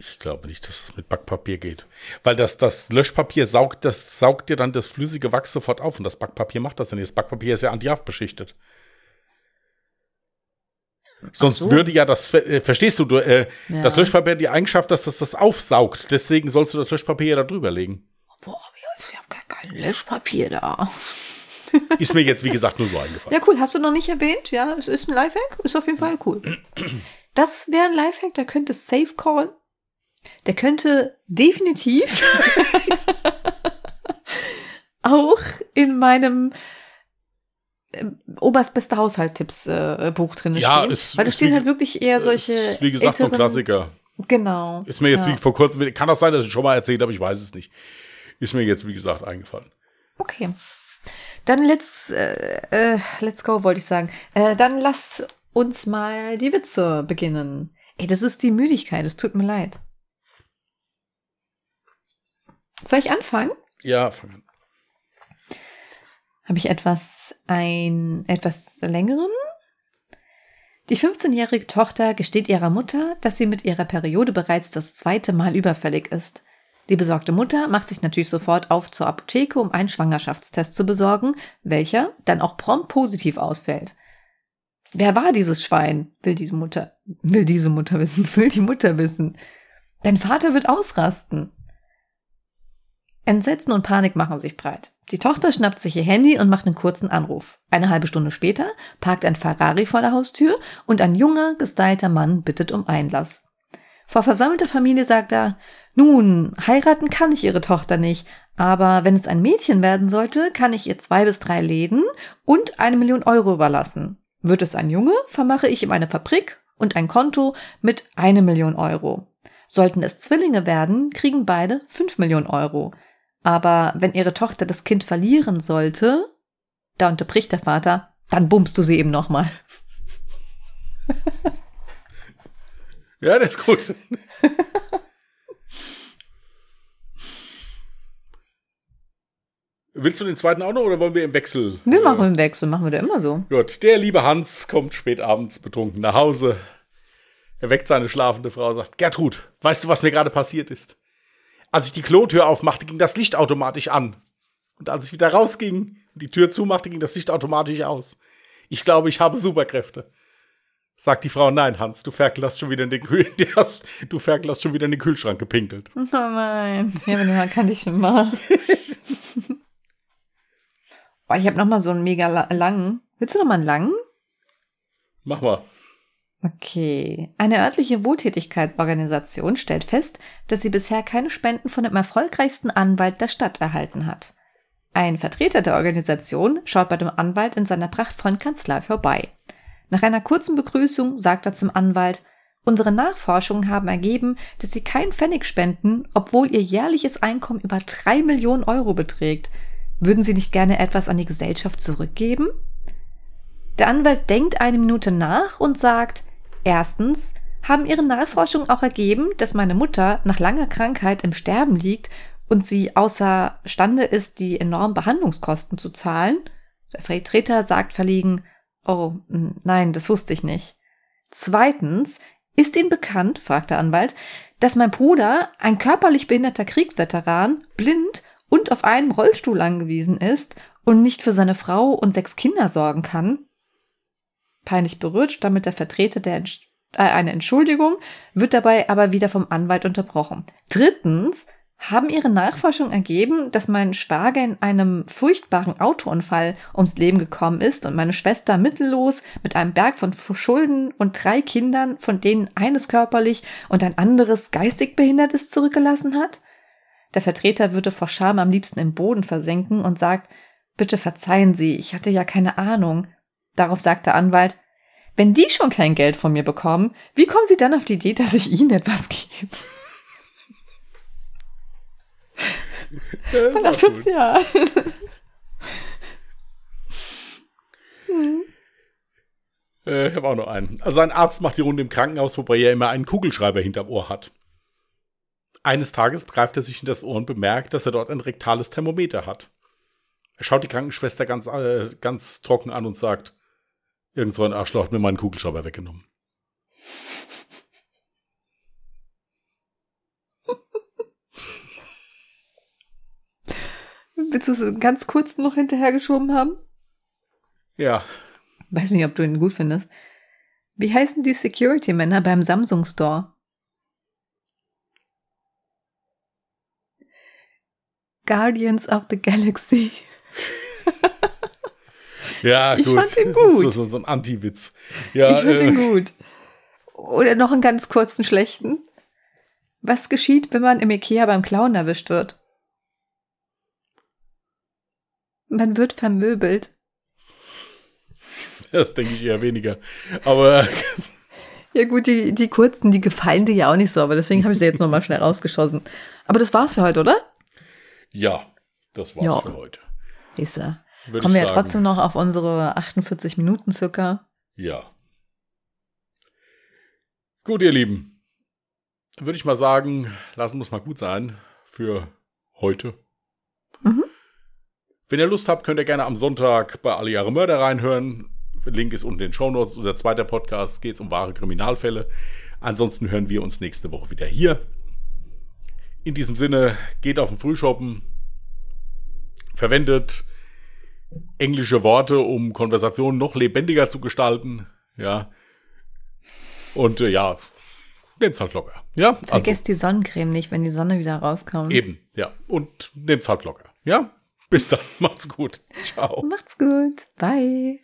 Ich glaube nicht, dass es mit Backpapier geht. Weil das, das Löschpapier saugt, das saugt dir dann das flüssige Wachs sofort auf und das Backpapier macht das ja nicht. Das Backpapier ist ja antihaftbeschichtet. Sonst so. würde ja das, äh, verstehst du, du äh, Ja. das Löschpapier hat die Eigenschaft, dass das das aufsaugt. Deswegen sollst du das Löschpapier ja da drüber legen. Boah, ich habe gar kein Löschpapier da. Ist mir jetzt, wie gesagt, nur so eingefallen. Ja, cool. Hast du noch nicht erwähnt? Ja, es ist ein Lifehack. Ist auf jeden Fall cool. Das wäre ein Lifehack, der könnte Safe Call. Der könnte definitiv auch in meinem äh, Oberst beste Haushalttipps äh, Buch drin Ja, stehen. ist- weil da stehen wie- halt wirklich eher solche. Ist, wie gesagt, so ein älteren- Klassiker. Genau. Ist mir jetzt ja. wie vor kurzem, kann das sein, dass ich schon mal erzählt habe, ich weiß es nicht. Ist mir jetzt, wie gesagt, eingefallen. Okay. Dann let's, äh, äh, let's go, wollte ich sagen. Äh, dann lass uns mal die Witze beginnen. Ey, das ist die Müdigkeit, es tut mir leid. Soll ich anfangen? Ja, fang an. Habe ich etwas, ein, etwas längeren? Die 15-jährige Tochter gesteht ihrer Mutter, dass sie mit ihrer Periode bereits das zweite Mal überfällig ist. Die besorgte Mutter macht sich natürlich sofort auf zur Apotheke, um einen Schwangerschaftstest zu besorgen, welcher dann auch prompt positiv ausfällt. Wer war dieses Schwein? Will diese Mutter, will diese Mutter wissen, will die Mutter wissen. Dein Vater wird ausrasten. Entsetzen und Panik machen sich breit. Die Tochter schnappt sich ihr Handy und macht einen kurzen Anruf. Eine halbe Stunde später parkt ein Ferrari vor der Haustür und ein junger, gestylter Mann bittet um Einlass. Vor versammelter Familie sagt er, nun, heiraten kann ich ihre Tochter nicht, aber wenn es ein Mädchen werden sollte, kann ich ihr zwei bis drei Läden und eine Million Euro überlassen. Wird es ein Junge, vermache ich ihm eine Fabrik und ein Konto mit eine Million Euro. Sollten es Zwillinge werden, kriegen beide fünf Millionen Euro. Aber wenn ihre Tochter das Kind verlieren sollte, da unterbricht der Vater, dann bummst du sie eben nochmal. Ja, das ist gut. Willst du den zweiten auch noch oder wollen wir im Wechsel? Wir machen einen Wechsel, machen wir da immer so. Gut, der liebe Hans kommt spät abends betrunken nach Hause. Er weckt seine schlafende Frau und sagt, Gertrud, weißt du, was mir gerade passiert ist? Als ich die Klotür aufmachte, ging das Licht automatisch an. Und als ich wieder rausging und die Tür zumachte, ging das Licht automatisch aus. Ich glaube, ich habe Superkräfte. Sagt die Frau, nein, Hans, du Ferkel hast schon wieder in den Kühl hast, du Ferkel hast schon wieder in den Kühlschrank gepinkelt. Oh nein. Ja, wenn man kann ich schon mal. Boah, ich habe noch mal so einen mega la- langen. Willst du noch mal einen langen? Mach mal. Okay. Eine örtliche Wohltätigkeitsorganisation stellt fest, dass sie bisher keine Spenden von dem erfolgreichsten Anwalt der Stadt erhalten hat. Ein Vertreter der Organisation schaut bei dem Anwalt in seiner prachtvollen Kanzlei vorbei. Nach einer kurzen Begrüßung sagt er zum Anwalt, Unsere Nachforschungen haben ergeben, dass Sie keinen Pfennig spenden, obwohl Ihr jährliches Einkommen über drei Millionen Euro beträgt. Würden Sie nicht gerne etwas an die Gesellschaft zurückgeben? Der Anwalt denkt eine Minute nach und sagt, erstens haben Ihre Nachforschungen auch ergeben, dass meine Mutter nach langer Krankheit im Sterben liegt und sie außerstande ist, die enormen Behandlungskosten zu zahlen. Der Vertreter sagt verlegen, oh, nein, das wusste ich nicht. Zweitens, ist Ihnen bekannt, fragt der Anwalt, dass mein Bruder, ein körperlich behinderter Kriegsveteran, blind und auf einem Rollstuhl angewiesen ist und nicht für seine Frau und sechs Kinder sorgen kann? Peinlich berührt stammelt der Vertreter der Entsch äh, eine Entschuldigung, wird dabei aber wieder vom Anwalt unterbrochen. Drittens, haben Ihre Nachforschungen ergeben, dass mein Schwager in einem furchtbaren Autounfall ums Leben gekommen ist und meine Schwester mittellos mit einem Berg von Schulden und drei Kindern, von denen eines körperlich und ein anderes geistig behindert ist, zurückgelassen hat? Der Vertreter würde vor Scham am liebsten im Boden versenken und sagt, bitte verzeihen Sie, ich hatte ja keine Ahnung. Darauf sagt der Anwalt, wenn die schon kein Geld von mir bekommen, wie kommen Sie dann auf die Idee, dass ich Ihnen etwas gebe? Gut. asozial. Äh, ich habe auch noch einen. Also ein Arzt macht die Runde im Krankenhaus, wobei er immer einen Kugelschreiber hinterm Ohr hat. Eines Tages greift er sich in das Ohr und bemerkt, dass er dort ein rektales Thermometer hat. Er schaut die Krankenschwester ganz, äh, ganz trocken an und sagt, irgend so ein Arschloch hat mir meinen Kugelschreiber weggenommen. Willst du es ganz kurz noch hinterhergeschoben haben? Ja, Weiß nicht, ob du ihn gut findest. Wie heißen die Security-Männer beim Samsung Store? Guardians of the Galaxy. ja, Ich gut. fand ihn gut. Das ist so, so ein Anti-Witz. Ja, ich finde äh, ihn gut. Oder noch einen ganz kurzen schlechten. Was geschieht, wenn man im Ikea beim Klauen erwischt wird? Man wird vermöbelt. das denke ich eher weniger. Aber Ja gut, die, die kurzen, die gefallen dir ja auch nicht so, aber deswegen habe ich sie jetzt nochmal schnell rausgeschossen. Aber das war's für heute, oder? ja, das war's Ja. für heute. Lisa. Würde Kommen wir ja sagen. trotzdem noch auf unsere 48 Minuten circa. Ja. Gut, ihr Lieben. Würde ich mal sagen, lassen muss mal gut sein für heute. Mhm. Wenn ihr Lust habt, könnt ihr gerne am Sonntag bei Alle Jahre Mörder reinhören. Link ist unten in den Shownotes. Unser zweiter Podcast geht um wahre Kriminalfälle. Ansonsten hören wir uns nächste Woche wieder hier. In diesem Sinne, geht auf den Frühshoppen. Verwendet englische Worte, um Konversationen noch lebendiger zu gestalten. Ja. Und äh, ja, nehmt's halt locker. Ja, also, Vergesst die Sonnencreme nicht, wenn die Sonne wieder rauskommt. eben, ja. Und nehmt's halt locker. Ja, bis dann. Macht's gut. Ciao. Macht's gut. Bye.